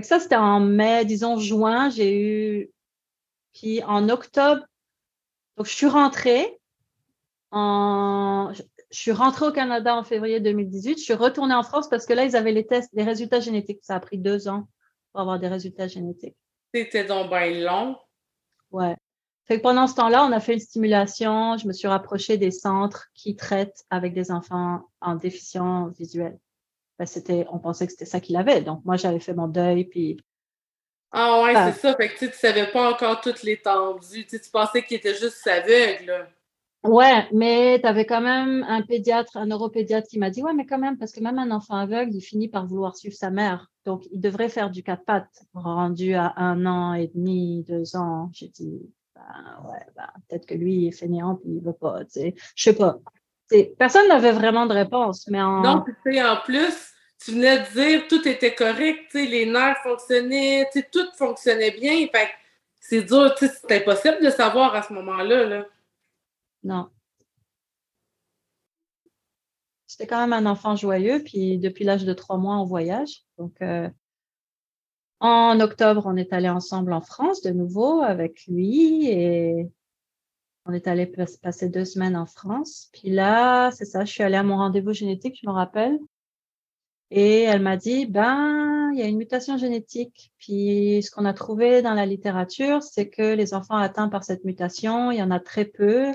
ça, c'était en mai, disons juin, j'ai eu... Puis en octobre, donc je suis rentrée en je suis rentrée au Canada en février 2018. Je suis retournée en France parce que là, ils avaient les tests, les résultats génétiques. Ça a pris deux ans pour avoir des résultats génétiques. C'était donc bien long. Ouais. Fait que pendant ce temps-là, on a fait une stimulation. Je me suis rapprochée des centres qui traitent avec des enfants en déficience visuelle. Ben, c'était, on pensait que c'était ça qu'il avait. Donc, moi, j'avais fait mon deuil, puis ah ouais, c'est ça. Fait que tu ne savais pas encore toute l'étendue. Tu, tu pensais qu'il était juste aveugle. Ouais, mais tu avais quand même un pédiatre, un neuropédiatre qui m'a dit Ouais, mais quand même, parce que même un enfant aveugle, il finit par vouloir suivre sa mère. Donc, il devrait faire du quatre pattes, rendu à un an et demi, deux ans. J'ai dit ben, Ouais, ben, peut-être que lui, il est fainéant puis il veut pas. Tu sais. Je sais pas. Personne n'avait vraiment de réponse. Mais en... Donc, tu sais, en plus, tu venais de dire tout était correct, tu sais, les nerfs fonctionnaient, tu sais, tout fonctionnait bien. Fait c'est dur, tu sais, c'est impossible de savoir à ce moment-là. Là. Non. J'étais quand même un enfant joyeux, puis depuis l'âge de trois mois, on voyage. Donc, euh, en octobre, on est allé ensemble en France de nouveau avec lui et on est allé passer deux semaines en France. Puis là, c'est ça, je suis allée à mon rendez-vous génétique, je me rappelle. Et elle m'a dit, ben, il y a une mutation génétique. Puis ce qu'on a trouvé dans la littérature, c'est que les enfants atteints par cette mutation, il y en a très peu.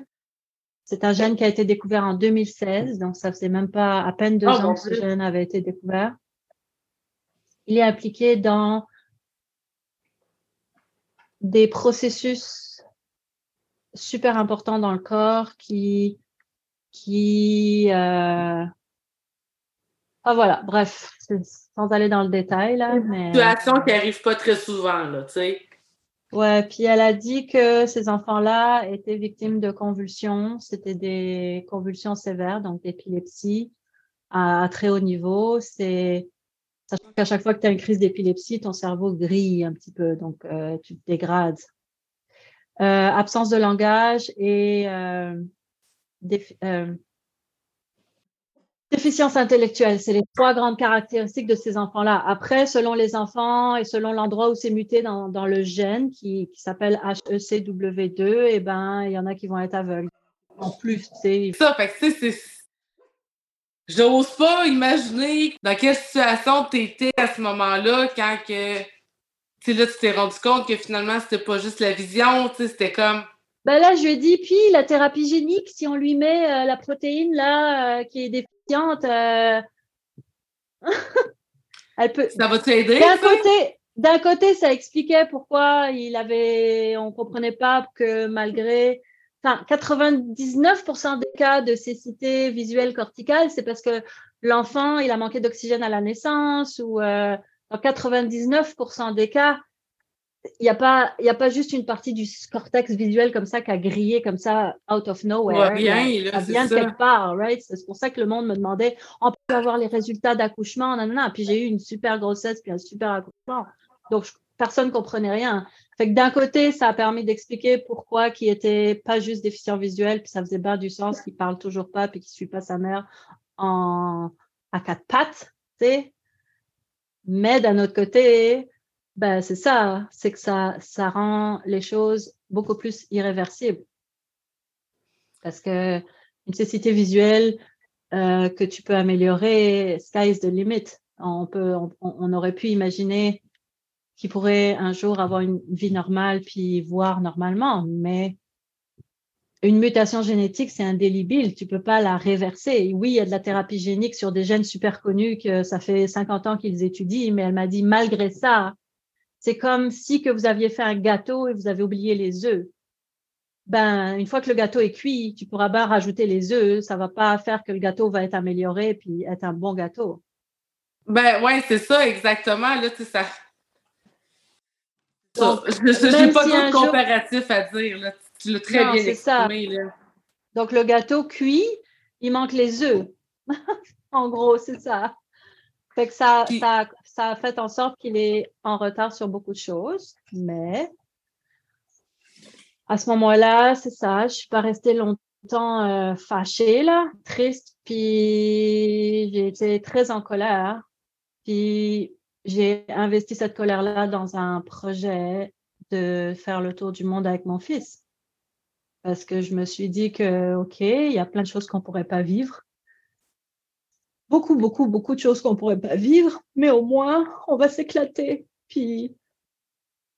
C'est un gène qui a été découvert en 2016, donc ça faisait même pas à peine deux ah, ans que ce gène avait été découvert. Il est impliqué dans des processus super importants dans le corps qui, qui, euh... ah voilà, bref, sans aller dans le détail là, mais. Situation qui arrive pas très souvent là, tu sais. Ouais, puis elle a dit que ces enfants-là étaient victimes de convulsions. C'était des convulsions sévères, donc d'épilepsie à, très haut niveau. C'est sachant qu'à chaque fois que tu as une crise d'épilepsie, ton cerveau grille un petit peu, donc euh, tu te dégrades. Euh, absence de langage et euh, Déficience intellectuelle, c'est les trois grandes caractéristiques de ces enfants-là. Après, selon les enfants et selon l'endroit où c'est muté dans, le gène qui, qui s'appelle HECW2, eh ben, il y en a qui vont être aveugles. En plus, c'est. Ça, fait que c'est. J'ose pas imaginer dans quelle situation tu étais à ce moment-là quand que. Tu là, tu t'es rendu compte que finalement, c'était pas juste la vision, tu sais, c'était comme ben là, je lui ai dit, puis la thérapie génique, si on lui met euh, la protéine là euh, qui est déficiente, euh, elle peut. Ça va t'aider. D'un côté, d'un côté, ça expliquait pourquoi il avait, on comprenait pas que malgré, enfin, 99% des cas de cécité visuelle corticale, c'est parce que l'enfant, il a manqué d'oxygène à la naissance ou dans 99% des cas, il n'y a, pas, y a pas juste une partie du cortex visuel comme ça qui a grillé comme ça out of nowhere. Ouais, bien, ça vient de quelque part, right? C'est pour ça que le monde me demandait on peut avoir les résultats d'accouchement, non, Puis j'ai eu une super grossesse puis un super accouchement. Donc personne ne comprenait rien. Fait que d'un côté, ça a permis d'expliquer pourquoi qui était pas juste déficient visuel, puis ça faisait bien du sens qu'il parle toujours pas puis qu'il suit pas sa mère en à quatre pattes, tu sais. Mais d'un autre côté, Ben, c'est ça, c'est que ça, ça rend les choses beaucoup plus irréversibles. Parce que une cécité visuelle euh, que tu peux améliorer, sky is the limit. On, peut, on, aurait pu imaginer qu'il pourrait un jour avoir une vie normale puis voir normalement, mais une mutation génétique, c'est indélébile. Tu peux pas la réverser. Oui, il y a de la thérapie génique sur des gènes super connus que ça fait 50 ans qu'ils étudient, mais elle m'a dit malgré ça, c'est comme si que vous aviez fait un gâteau et vous avez oublié les œufs. Ben, une fois que le gâteau est cuit, tu pourras bien rajouter les œufs. Ça va pas faire que le gâteau va être amélioré puis être un bon gâteau. Ben, ouais, c'est ça, exactement. Là, tu ça. je n'ai pas d'autre comparatif à dire. Là. Tu l'as très bien exprimé. Là. Donc, le gâteau cuit, il manque les œufs. en gros, c'est ça. Fait que ça, ça, ça a fait en sorte qu'il est en retard sur beaucoup de choses, mais à ce moment-là, c'est ça, je suis pas restée longtemps euh, fâchée, là, triste, puis j'ai été très en colère. Puis j'ai investi cette colère-là dans un projet de faire le tour du monde avec mon fils. Parce que je me suis dit que, OK, il y a plein de choses qu'on pourrait pas vivre. Beaucoup, beaucoup, beaucoup de choses qu'on pourrait pas vivre, mais au moins, on va s'éclater. Puis,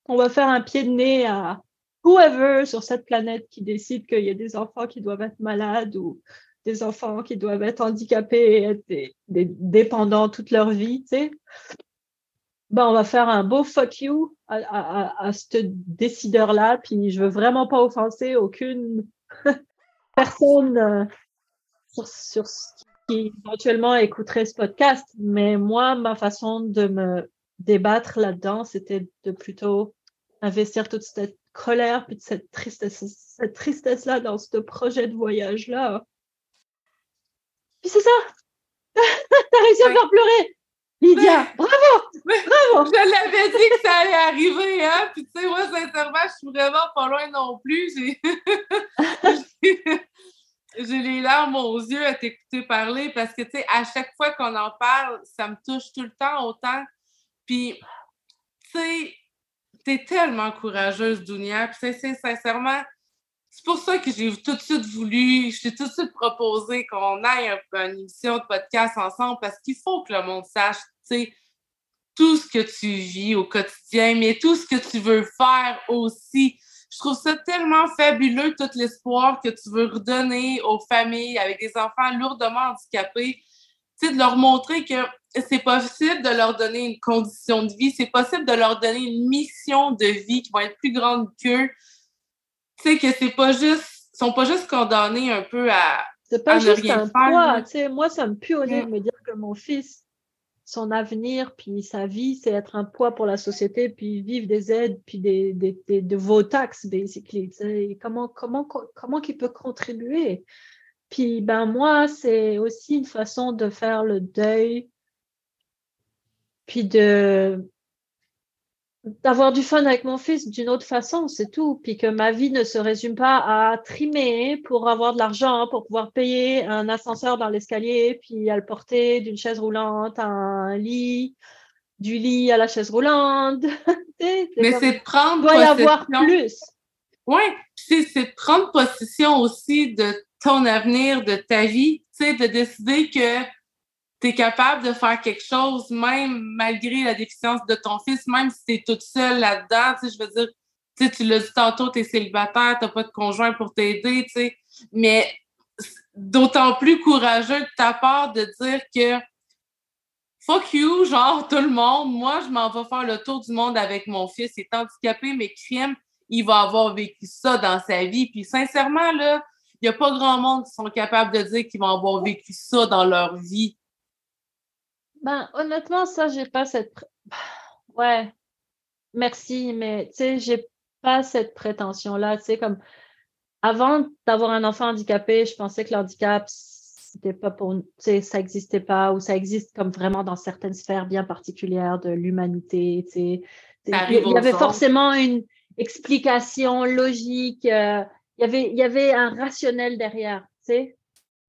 on va faire un pied de nez à whoever sur cette planète qui décide qu'il y a des enfants qui doivent être malades ou des enfants qui doivent être handicapés et être dépendants toute leur vie, tu sais. Ben, on va faire un beau fuck you à, à, à, ce décideur-là, puis je veux vraiment pas offenser aucune personne euh, sur, sur qui éventuellement écouterait ce podcast, mais moi, ma façon de me débattre là-dedans, c'était de plutôt investir toute cette colère puis cette tristesse, cette tristesse-là dans ce projet de voyage-là. Puis c'est ça! T'as réussi à faire pleurer! Lydia, bravo! bravo! Je l'avais dit que ça allait arriver, hein? Puis tu sais, moi, sincèrement, je suis vraiment pas loin non plus. J'ai, j'ai les larmes aux yeux à t'écouter parler parce que, tu sais, à chaque fois qu'on en parle, ça me touche tout le temps autant. Puis, tu sais, t'es tellement courageuse, Dunia. Puis, sincèrement, c'est pour ça que j'ai tout de suite voulu, je t'ai tout de suite proposé qu'on aille un, une émission de podcast ensemble parce qu'il faut que le monde sache, tu sais, tout ce que tu vis au quotidien, mais tout ce que tu veux faire aussi. Je trouve ça tellement fabuleux, tout l'espoir que tu veux redonner aux familles avec des enfants lourdement handicapés. Tu sais, de leur montrer que c'est possible de leur donner une condition de vie, c'est possible de leur donner une mission de vie qui va être plus grande qu'eux tu sais, que c'est pas juste, sont pas juste condamnés un peu à. C'est pas juste un poids. Tu sais, moi, ça me pue au nez de me dire que mon fils, son avenir, puis sa vie, c'est être un poids pour la société, puis vivre des aides, puis des, des, des de vos taxes, basically. Tu sais, comment, comment, comment qu'il peut contribuer? Puis, ben, moi, c'est aussi une façon de faire le deuil, puis de d'avoir du fun avec mon fils d'une autre façon, c'est tout. Puis que ma vie ne se résume pas à trimer pour avoir de l'argent, pour pouvoir payer un ascenseur dans l'escalier, puis à le porter d'une chaise roulante à un lit, du lit à la chaise roulante. Mais c'est de prendre Il doit y avoir plus. Oui, c'est de prendre possession aussi de ton avenir, de ta vie, tu sais, de décider que capable de faire quelque chose, même malgré la déficience de ton fils, même si tu es toute seule là-dedans. Je veux dire, tu, tu l'as dit tantôt, tu es célibataire, tu pas de conjoint pour t'aider, mais d'autant plus courageux de ta part de dire que fuck you, genre tout le monde, moi je m'en vais faire le tour du monde avec mon fils, il est handicapé, mais crime, il va avoir vécu ça dans sa vie. Puis sincèrement, là, il n'y a pas grand monde qui sont capables de dire qu'ils vont avoir vécu ça dans leur vie. Ben, honnêtement, ça, j'ai pas cette. Ouais, merci, mais tu sais, j'ai pas cette prétention-là. Tu sais, comme avant d'avoir un enfant handicapé, je pensais que l'handicap, c'était pas pour. Tu sais, ça existait pas ou ça existe comme vraiment dans certaines sphères bien particulières de l'humanité. Tu sais, il y avait forcément une explication logique. Euh, il y avait, il y avait un rationnel derrière. Tu sais,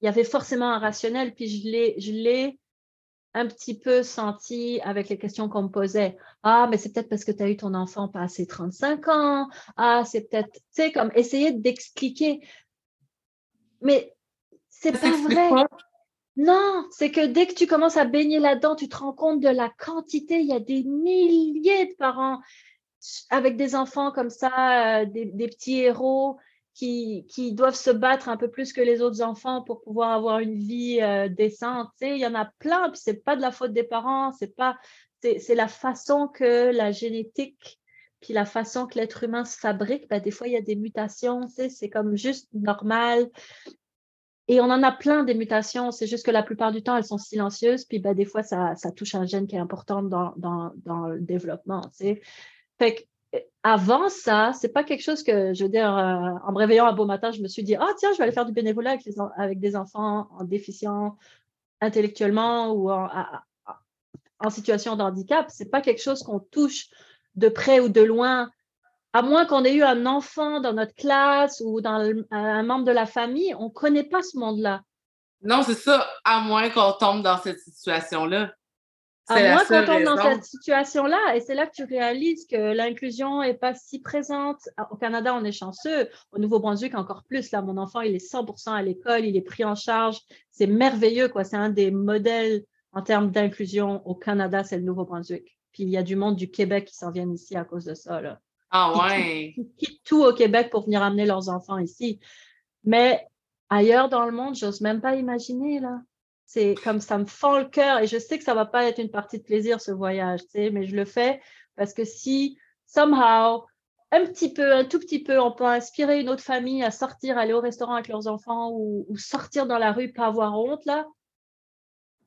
il y avait forcément un rationnel. Puis je l'ai, je l'ai un petit peu senti avec les questions qu'on me posait. Ah, mais c'est peut-être parce que tu as eu ton enfant passé 35 ans. Ah, c'est peut-être, tu sais, comme essayer d'expliquer. Mais c'est pas vrai. Non, c'est que dès que tu commences à baigner là-dedans, tu te rends compte de la quantité. Il y a des milliers de parents avec des enfants comme ça, euh, des, petits héros qui, doivent se battre un peu plus que les autres enfants pour pouvoir avoir une vie euh, décente. il y en a plein, puis c'est pas de la faute des parents, c'est pas, c'est la façon que la génétique, puis la façon que l'être humain se fabrique. Ben, des fois, il y a des mutations, c'est comme juste normal. Et on en a plein des mutations, c'est juste que la plupart du temps, elles sont silencieuses, puis ben, des fois, ça, touche un gène qui est important dans, le développement. Fait que avant ça, c'est pas quelque chose que, je veux dire, euh, en me réveillant un beau matin, je me suis dit, ah tiens, je vais aller faire du bénévolat avec, des enfants en déficient intellectuellement ou en, en situation de handicap. C'est pas quelque chose qu'on touche de près ou de loin, à moins qu'on ait eu un enfant dans notre classe ou dans un membre de la famille, on connaît pas ce monde-là. Non, c'est ça, à moins qu'on tombe dans cette situation-là. À moins qu'on tombe dans cette situation-là, et c'est là que tu réalises que l'inclusion n'est pas si présente. Au Canada, on est chanceux. Au Nouveau-Brunswick, encore plus. Là, mon enfant, il est 100% à l'école, il est pris en charge. C'est merveilleux, quoi. C'est un des modèles en termes d'inclusion au Canada, c'est le Nouveau-Brunswick. Puis il y a du monde du Québec qui s'en viennent ici à cause de ça. Là. Ah ouais. Ils quittent tout au Québec pour venir amener leurs enfants ici. Mais ailleurs dans le monde, j'ose même pas imaginer, là. C'est comme ça me fend le cœur et je sais que ça va pas être une partie de plaisir ce voyage, tu sais, mais je le fais parce que si somehow un petit peu, un tout petit peu, on peut inspirer une autre famille à sortir, aller au restaurant avec leurs enfants ou, sortir dans la rue, pas avoir honte là,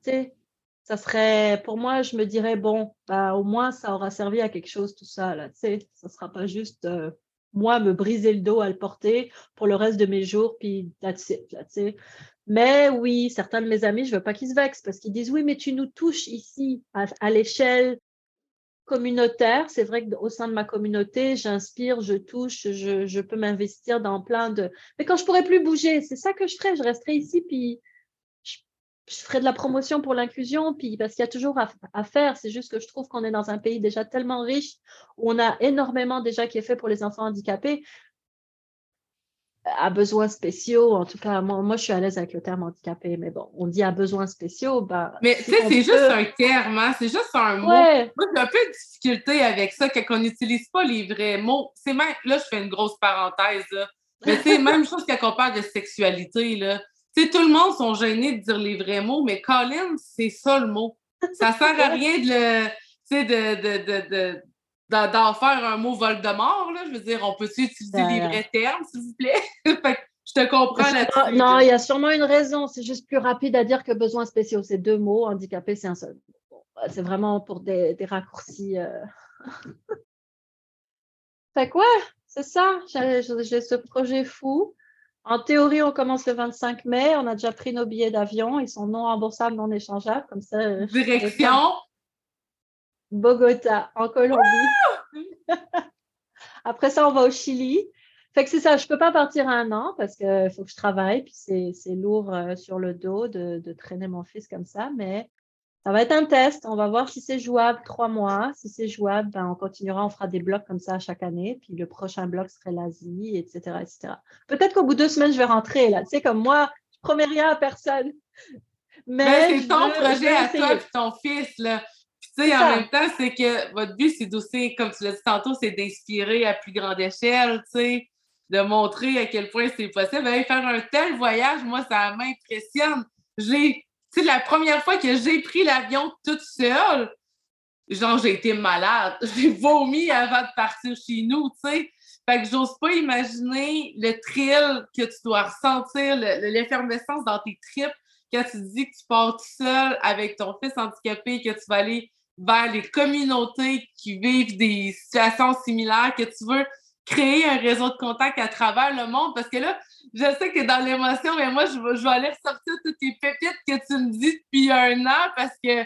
tu sais, ça serait, pour moi, je me dirais bon, bah au moins ça aura servi à quelque chose tout ça là, tu sais, ça sera pas juste euh, moi me briser le dos à le porter pour le reste de mes jours puis that's it là, tu sais. Mais oui, certains de mes amis, je veux pas qu'ils se vexent parce qu'ils disent oui, mais tu nous touches ici à, l'échelle communautaire. C'est vrai qu'au sein de ma communauté, j'inspire, je touche, je, peux m'investir dans plein de. Mais quand je pourrais plus bouger, c'est ça que je ferais. Je resterais ici, puis je, ferais de la promotion pour l'inclusion, puis parce qu'il y a toujours à faire. C'est juste que je trouve qu'on est dans un pays déjà tellement riche où on a énormément déjà qui est fait pour les enfants handicapés à besoins spéciaux, en tout cas, moi, moi je suis à l'aise avec le terme handicapé, mais bon, on dit à besoins spéciaux, ben. Mais tu sais, c'est juste un terme, hein? c'est juste un mot. Moi, j'ai un peu de difficulté avec ça, quand on n'utilise pas les vrais mots. C'est même, là, je fais une grosse parenthèse, là. Mais tu sais, même chose quand on parle de sexualité, là. Tu sais, tout le monde sont gênés de dire les vrais mots, mais Colin, c'est ça le mot. Ça sert à rien de le, de, de, de d'en faire un mot Voldemort, là. Je veux dire, on peut-tu utiliser les vrais termes, s'il vous plaît? je te comprends là-dessus. Non, il y a sûrement une raison. C'est juste plus rapide à dire que besoins spéciaux. C'est deux mots. Handicapé, c'est un seul. Bah, c'est vraiment pour des, raccourcis. Euh. fait quoi? C'est ça. J'ai ce projet fou. En théorie, on commence le 25 mai. On a déjà pris nos billets d'avion. Ils sont non remboursables, non échangeables. Comme ça. Euh, Direction? Bogota, en Colombie. Après ça, on va au Chili. Fait que c'est ça, je ne peux pas partir un an parce qu'il faut que je travaille, puis c'est lourd euh, sur le dos de, traîner mon fils comme ça, mais ça va être un test. On va voir si c'est jouable trois mois. Si c'est jouable, ben, on continuera, on fera des blocs comme ça chaque année, puis le prochain bloc serait l'Asie, etc. etc. Peut-être qu'au bout de deux semaines, je vais rentrer, là. Tu sais, comme moi, je ne promets rien à personne. Mais, ben, c'est ton projet à toi et ton fils, là tu sais, en même temps, c'est que votre but, c'est d'aussi, comme tu l'as dit tantôt, c'est d'inspirer à plus grande échelle, tu sais, de montrer à quel point c'est possible. faire un tel voyage, moi, ça m'impressionne. J'ai, tu sais, la première fois que j'ai pris l'avion toute seule, genre, j'ai été malade. J'ai vomi avant de partir chez nous, tu sais. Fait que j'ose pas imaginer le thrill que tu dois ressentir, l'effervescence dans tes tripes quand tu dis que tu pars tout seul avec ton fils handicapé, que tu vas aller vers les communautés qui vivent des situations similaires, que tu veux créer un réseau de contact à travers le monde? Parce que là, je sais que dans l'émotion, mais moi, je vais, je aller ressortir toutes tes pépites que tu me dis depuis un an parce que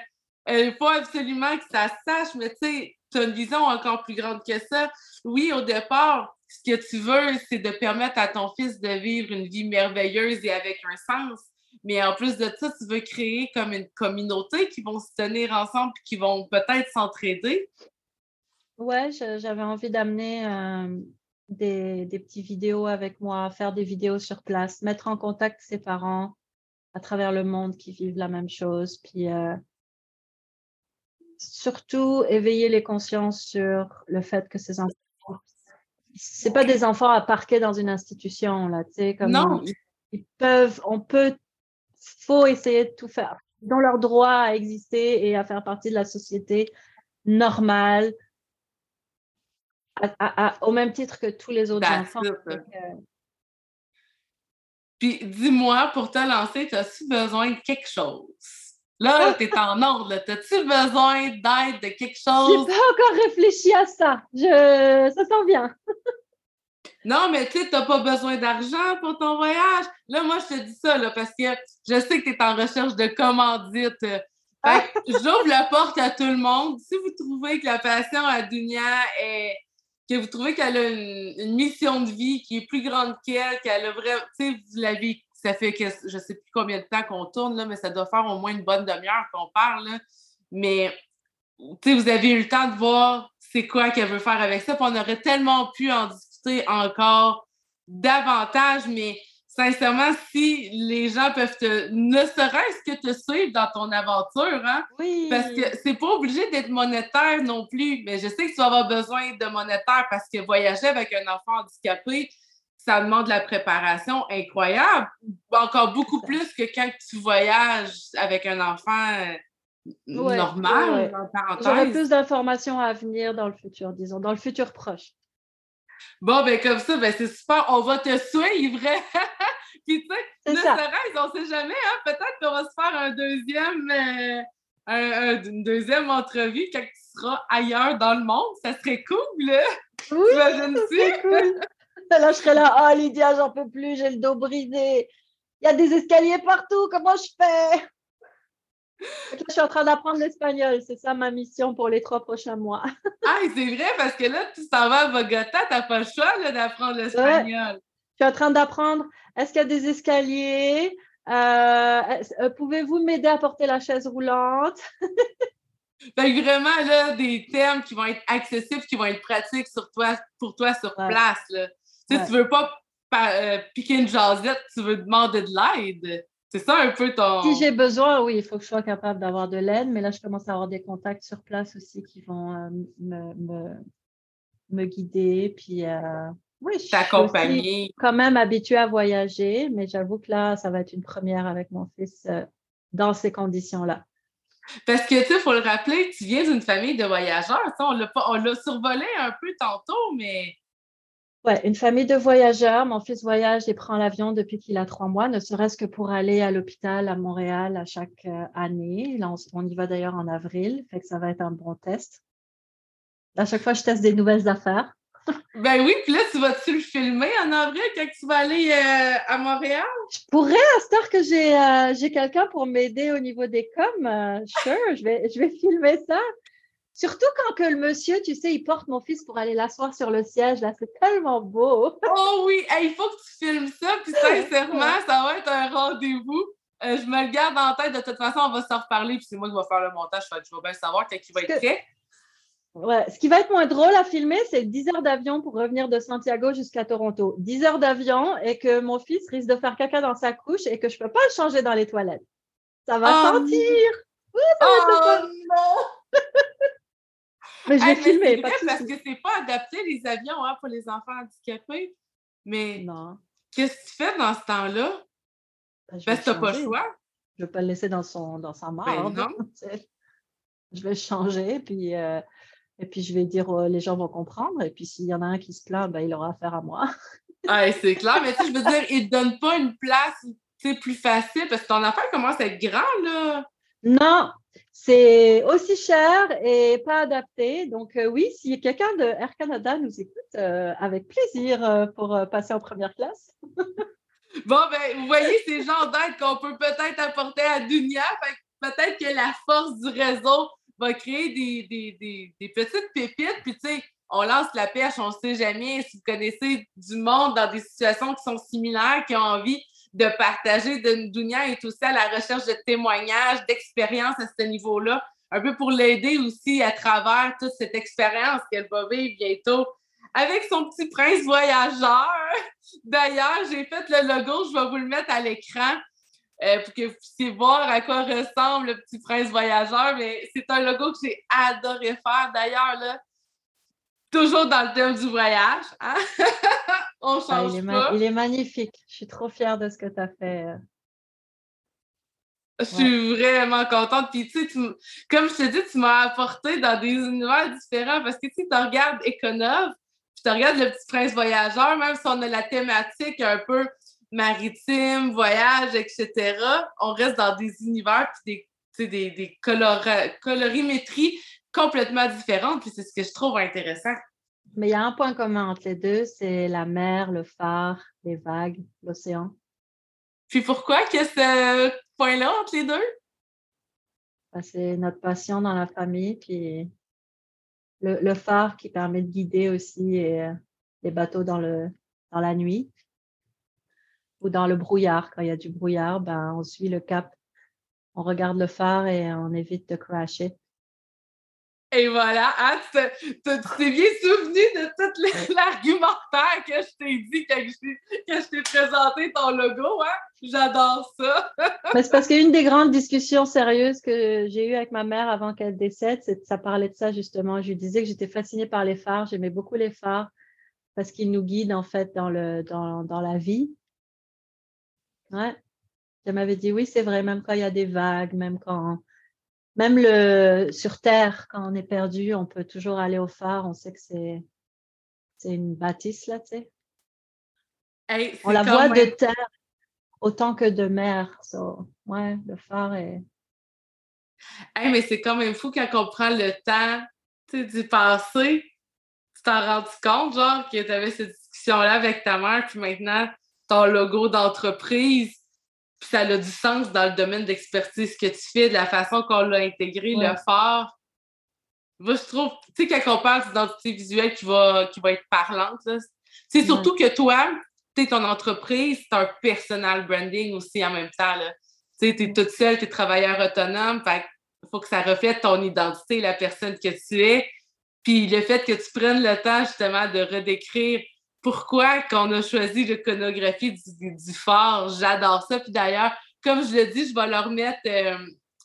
euh, il faut absolument que ça sache, mais tu sais, tu as une vision encore plus grande que ça. Oui, au départ, ce que tu veux, c'est de permettre à ton fils de vivre une vie merveilleuse et avec un sens. Mais en plus de ça, tu veux créer comme une communauté qui vont se tenir ensemble et qui vont peut-être s'entraider. Ouais, j'avais envie d'amener euh, des, des petites vidéos avec moi, faire des vidéos sur place, mettre en contact ses parents à travers le monde qui vivent la même chose, puis euh, surtout éveiller les consciences sur le fait que ces enfants, c'est pas des enfants à parquer dans une institution là, tu sais, comme non. Ils, peuvent, on peut, faut essayer de tout faire. dans leur droit à exister et à faire partie de la société normale, au même titre que tous les autres enfants. Puis dis-moi, pour te lancer, as-tu besoin de quelque chose? Là, tu es en ordre. As-tu besoin d'aide, de quelque chose? J'ai pas encore réfléchi à ça. Je... Ça sent bien. non, mais tu sais, tu n'as pas besoin d'argent pour ton voyage. Là, moi, je te dis ça là, parce que je sais que tu es en recherche de commandite. J'ouvre la porte à tout le monde. Si vous trouvez que la passion à Dunia est que vous trouvez qu'elle a une, mission de vie qui est plus grande qu'elle, qu'elle a vraiment, tu sais, vous l'avez, ça fait que je sais plus combien de temps qu'on tourne, là, mais ça doit faire au moins une bonne demi-heure qu'on parle, là. Mais, tu sais, vous avez eu le temps de voir c'est quoi qu'elle veut faire avec ça, puis on aurait tellement pu en discuter encore davantage, mais sincèrement, si les gens peuvent te, ne serait-ce que te suivre dans ton aventure, hein? Oui. Parce que c'est pas obligé d'être monétaire non plus, mais je sais que tu vas avoir besoin de monétaire parce que voyager avec un enfant handicapé, ça demande de la préparation incroyable, encore beaucoup plus que quand tu voyages avec un enfant normal. J'aurai plus d'informations à venir dans le futur, disons, dans le futur proche. Bon, ben comme ça, ben c'est super, on va te suivre. Puis tu sais, ne serait on sait jamais, hein, peut-être qu'on va se faire un deuxième, euh, un, une deuxième entrevue quand tu seras ailleurs dans le monde. Ça serait cool, là. Oui, c'est cool. Là, je serais là, ah oh, Lydia, j'en peux plus, j'ai le dos brisé. Il y a des escaliers partout, comment je fais? Je suis en train d'apprendre l'espagnol. C'est ça ma mission pour les trois prochains mois. ah, c'est vrai, parce que là, tu s'en vas à Bogota, tu n'as pas le choix d'apprendre l'espagnol. Je suis en train d'apprendre. Est-ce qu'il y a des escaliers? Euh, euh, pouvez-vous m'aider à porter la chaise roulante? fait vraiment, là, des thèmes qui vont être accessibles, qui vont être pratiques sur toi, pour toi sur place. Là. Tu sais, tu veux pas euh, piquer une jasette, tu veux demander de l'aide. C'est ça un peu ton. Si j'ai besoin, oui, il faut que je sois capable d'avoir de l'aide, mais là, je commence à avoir des contacts sur place aussi qui vont euh, me, me, me, guider. Puis, euh, oui, je suis quand même habituée à voyager, mais j'avoue que là, ça va être une première avec mon fils euh, dans ces conditions-là. Parce que, tu sais, il faut le rappeler, tu viens d'une famille de voyageurs. On l'a survolé un peu tantôt, mais Ouais, une famille de voyageurs. Mon fils voyage et prend l'avion depuis qu'il a trois mois, ne serait-ce que pour aller à l'hôpital à Montréal à chaque euh, année. Là, on, y va d'ailleurs en avril, fait que ça va être un bon test. À chaque fois, je teste des nouvelles affaires. ben oui, puis là, tu vas-tu le filmer en avril quand tu vas aller euh, à Montréal? Je pourrais, à ce temps que j'ai euh, quelqu'un pour m'aider au niveau des coms. sure, je vais, je vais filmer ça. Surtout quand que le monsieur, tu sais, il porte mon fils pour aller l'asseoir sur le siège, là, c'est tellement beau. oh oui, il faut que tu filmes ça, puis sincèrement, ça va être un rendez-vous. Euh, je me le garde en tête, de toute façon, on va se reparler, puis c'est moi qui vais faire le montage, je vais bien savoir quand il va être prêt. Ouais. Ce qui va être moins drôle à filmer, c'est 10 heures d'avion pour revenir de Santiago jusqu'à Toronto. 10 heures d'avion et que mon fils risque de faire caca dans sa couche et que je ne peux pas le changer dans les toilettes. Ça va oh, sentir! Oui, ça va oh, non! Mais je vais filmer. parce que c'est pas adapté, les avions, hein, pour les enfants handicapés. Mais non. qu'est-ce que tu fais dans ce temps-là? Ben, parce que tu n'as pas le choix. Je ne vais pas le laisser dans, son, dans sa ben non. je vais changer, puis, euh, et puis je vais dire oh, les gens vont comprendre. Et puis s'il y en a un qui se plaint, ben, il aura affaire à moi. ah, c'est clair, mais tu je veux dire, il ne donne pas une place plus facile parce que ton affaire commence à être grand, là. Non, c'est aussi cher et pas adapté. Donc euh, oui, si quelqu'un de Air Canada nous écoute, euh, avec plaisir euh, pour passer en première classe. bon, ben, vous voyez ces genres d'aide qu'on peut peut-être apporter à Dunia. Peut-être que la force du réseau va créer des, des petites pépites. Puis tu sais, on lance la pêche, on ne sait jamais si vous connaissez du monde dans des situations qui sont similaires, qui ont envie de partager. De, Dunia est aussi à la recherche de témoignages, d'expériences à ce niveau-là, un peu pour l'aider aussi à travers toute cette expérience qu'elle va vivre bientôt avec son petit prince voyageur. D'ailleurs, j'ai fait le logo, je vais vous le mettre à l'écran. Euh, pour que vous puissiez voir à quoi ressemble le petit prince voyageur. Mais c'est un logo que j'ai adoré faire. D'ailleurs, là, toujours dans le thème du voyage. Hein? On ah, change il, est pas. il est magnifique. Je suis trop fière de ce que tu as fait. Euh. Je suis vraiment contente. Puis, tu sais, comme je te dis, tu m'as apporté dans des univers différents parce que, tu sais, tu regardes Econov, puis tu regardes Le Petit Prince Voyageur, même si on a la thématique un peu maritime, voyage, etc., on reste dans des univers puis des, des, des colorimétries complètement différentes. Puis c'est ce que je trouve intéressant. Mais il y a un point commun entre les deux, c'est la mer, le phare, les vagues, l'océan. Puis pourquoi que ce point-là entre les deux? Ben, c'est notre passion dans la famille, puis le, phare qui permet de guider aussi euh, les bateaux dans, le, dans la nuit ou dans le brouillard. Quand il y a du brouillard, ben, on suit le cap, on regarde le phare et on évite de crasher. Et voilà, hein, tu t'es bien souvenu de tout l'argumentaire que je t'ai dit quand je t'ai présenté ton logo. Hein? J'adore ça. C'est parce qu'une des grandes discussions sérieuses que j'ai eues avec ma mère avant qu'elle décède, ça parlait de ça justement. Je lui disais que j'étais fascinée par les phares, j'aimais beaucoup les phares parce qu'ils nous guident en fait dans, le, dans, dans la vie. Ouais. Elle m'avait dit oui, c'est vrai, même quand il y a des vagues, même quand même le sur Terre, quand on est perdu, on peut toujours aller au phare. On sait que c'est c'est une bâtisse là, tu sais. on la voit de terre autant que de mer. So, ouais, le phare est. Hey, mais c'est quand même fou quand on prend le temps d'y passer. Tu t'en rends compte, genre, que tu avais cette discussion-là avec ta mère, puis maintenant, ton logo d'entreprise, puis ça a du sens dans le domaine d'expertise que tu fais, de la façon qu'on l'a intégré, le fort. Moi, je trouve, tu sais, quand on parle d'identité visuelle qui va, qui va être parlante, c'est surtout que toi, tu es ton entreprise, c'est un personal branding aussi en même temps. Tu sais, tu es toute seule, tu es travailleur autonome, fait il faut que ça reflète ton identité, la personne que tu es. Puis le fait que tu prennes le temps justement de redécrire pourquoi qu'on a choisi l'iconographie du, fort. J'adore ça. Puis d'ailleurs, comme je le dis, je vais le remettre euh,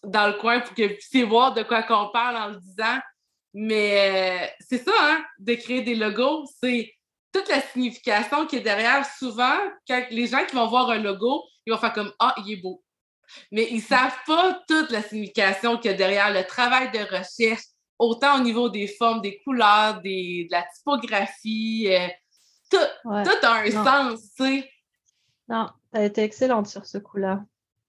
dans le coin pour que vous puissiez voir de quoi qu'on parle en le disant. Mais euh, c'est ça, hein, de créer des logos, c'est toute la signification qui est derrière. Souvent, les gens qui vont voir un logo, ils vont faire comme Ah, il est beau. Mais ils ne savent pas toute la signification qu'il y a derrière le travail de recherche, autant au niveau des formes, des couleurs, de la typographie, euh, tout, a un sens, tu sais. Non, t'as été excellente sur ce coup-là.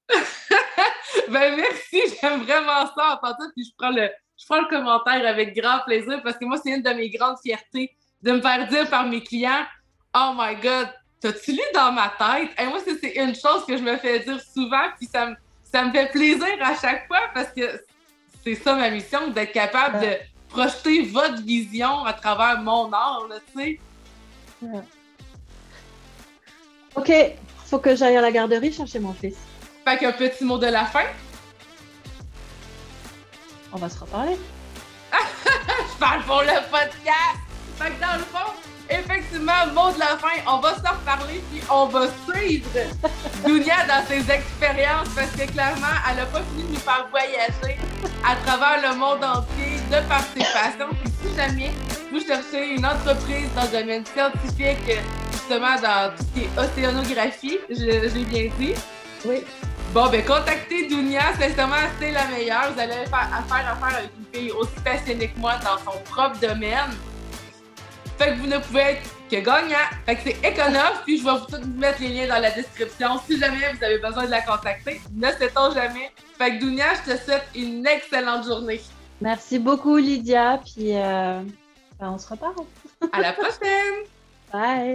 ben merci, j'aime vraiment ça en fait, puis je prends le je prends le commentaire avec grand plaisir parce que moi, c'est une de mes grandes fiertés de me faire dire par mes clients Oh my God, t'as-tu lu dans ma tête? Et moi, c'est une chose que je me fais dire souvent, puis ça me, ça me fait plaisir à chaque fois parce que c'est ça ma mission, d'être capable de projeter votre vision à travers mon art, tu sais. Ok, faut que j'aille à la garderie chercher mon fils. Fait qu'un petit mot de la fin. On va se reparler. Je parle pour le podcast. Fait que dans le fond, effectivement, mot de la fin, on va se reparler puis on va suivre Dunia dans ses expériences parce que clairement, elle n'a pas fini de nous faire voyager à travers le monde entier de par ses passions. Puis si jamais vous cherchez une entreprise dans le domaine scientifique, justement dans tout ce qui est océanographie, je, l'ai bien dit. Oui. Bon, ben contactez Dunia, sincèrement, c'est la meilleure. Vous allez faire affaire, affaire avec une fille aussi passionnée que moi dans son propre domaine. Fait que vous ne pouvez être que gagnant. Fait que c'est Econov, puis je vais vous tout mettre les liens dans la description. Si jamais vous avez besoin de la contacter, ne sait-on jamais. Fait que Dunia, je te souhaite une excellente journée. Merci beaucoup, Lydia, puis euh, ben, on se reparle. à la prochaine! Bye!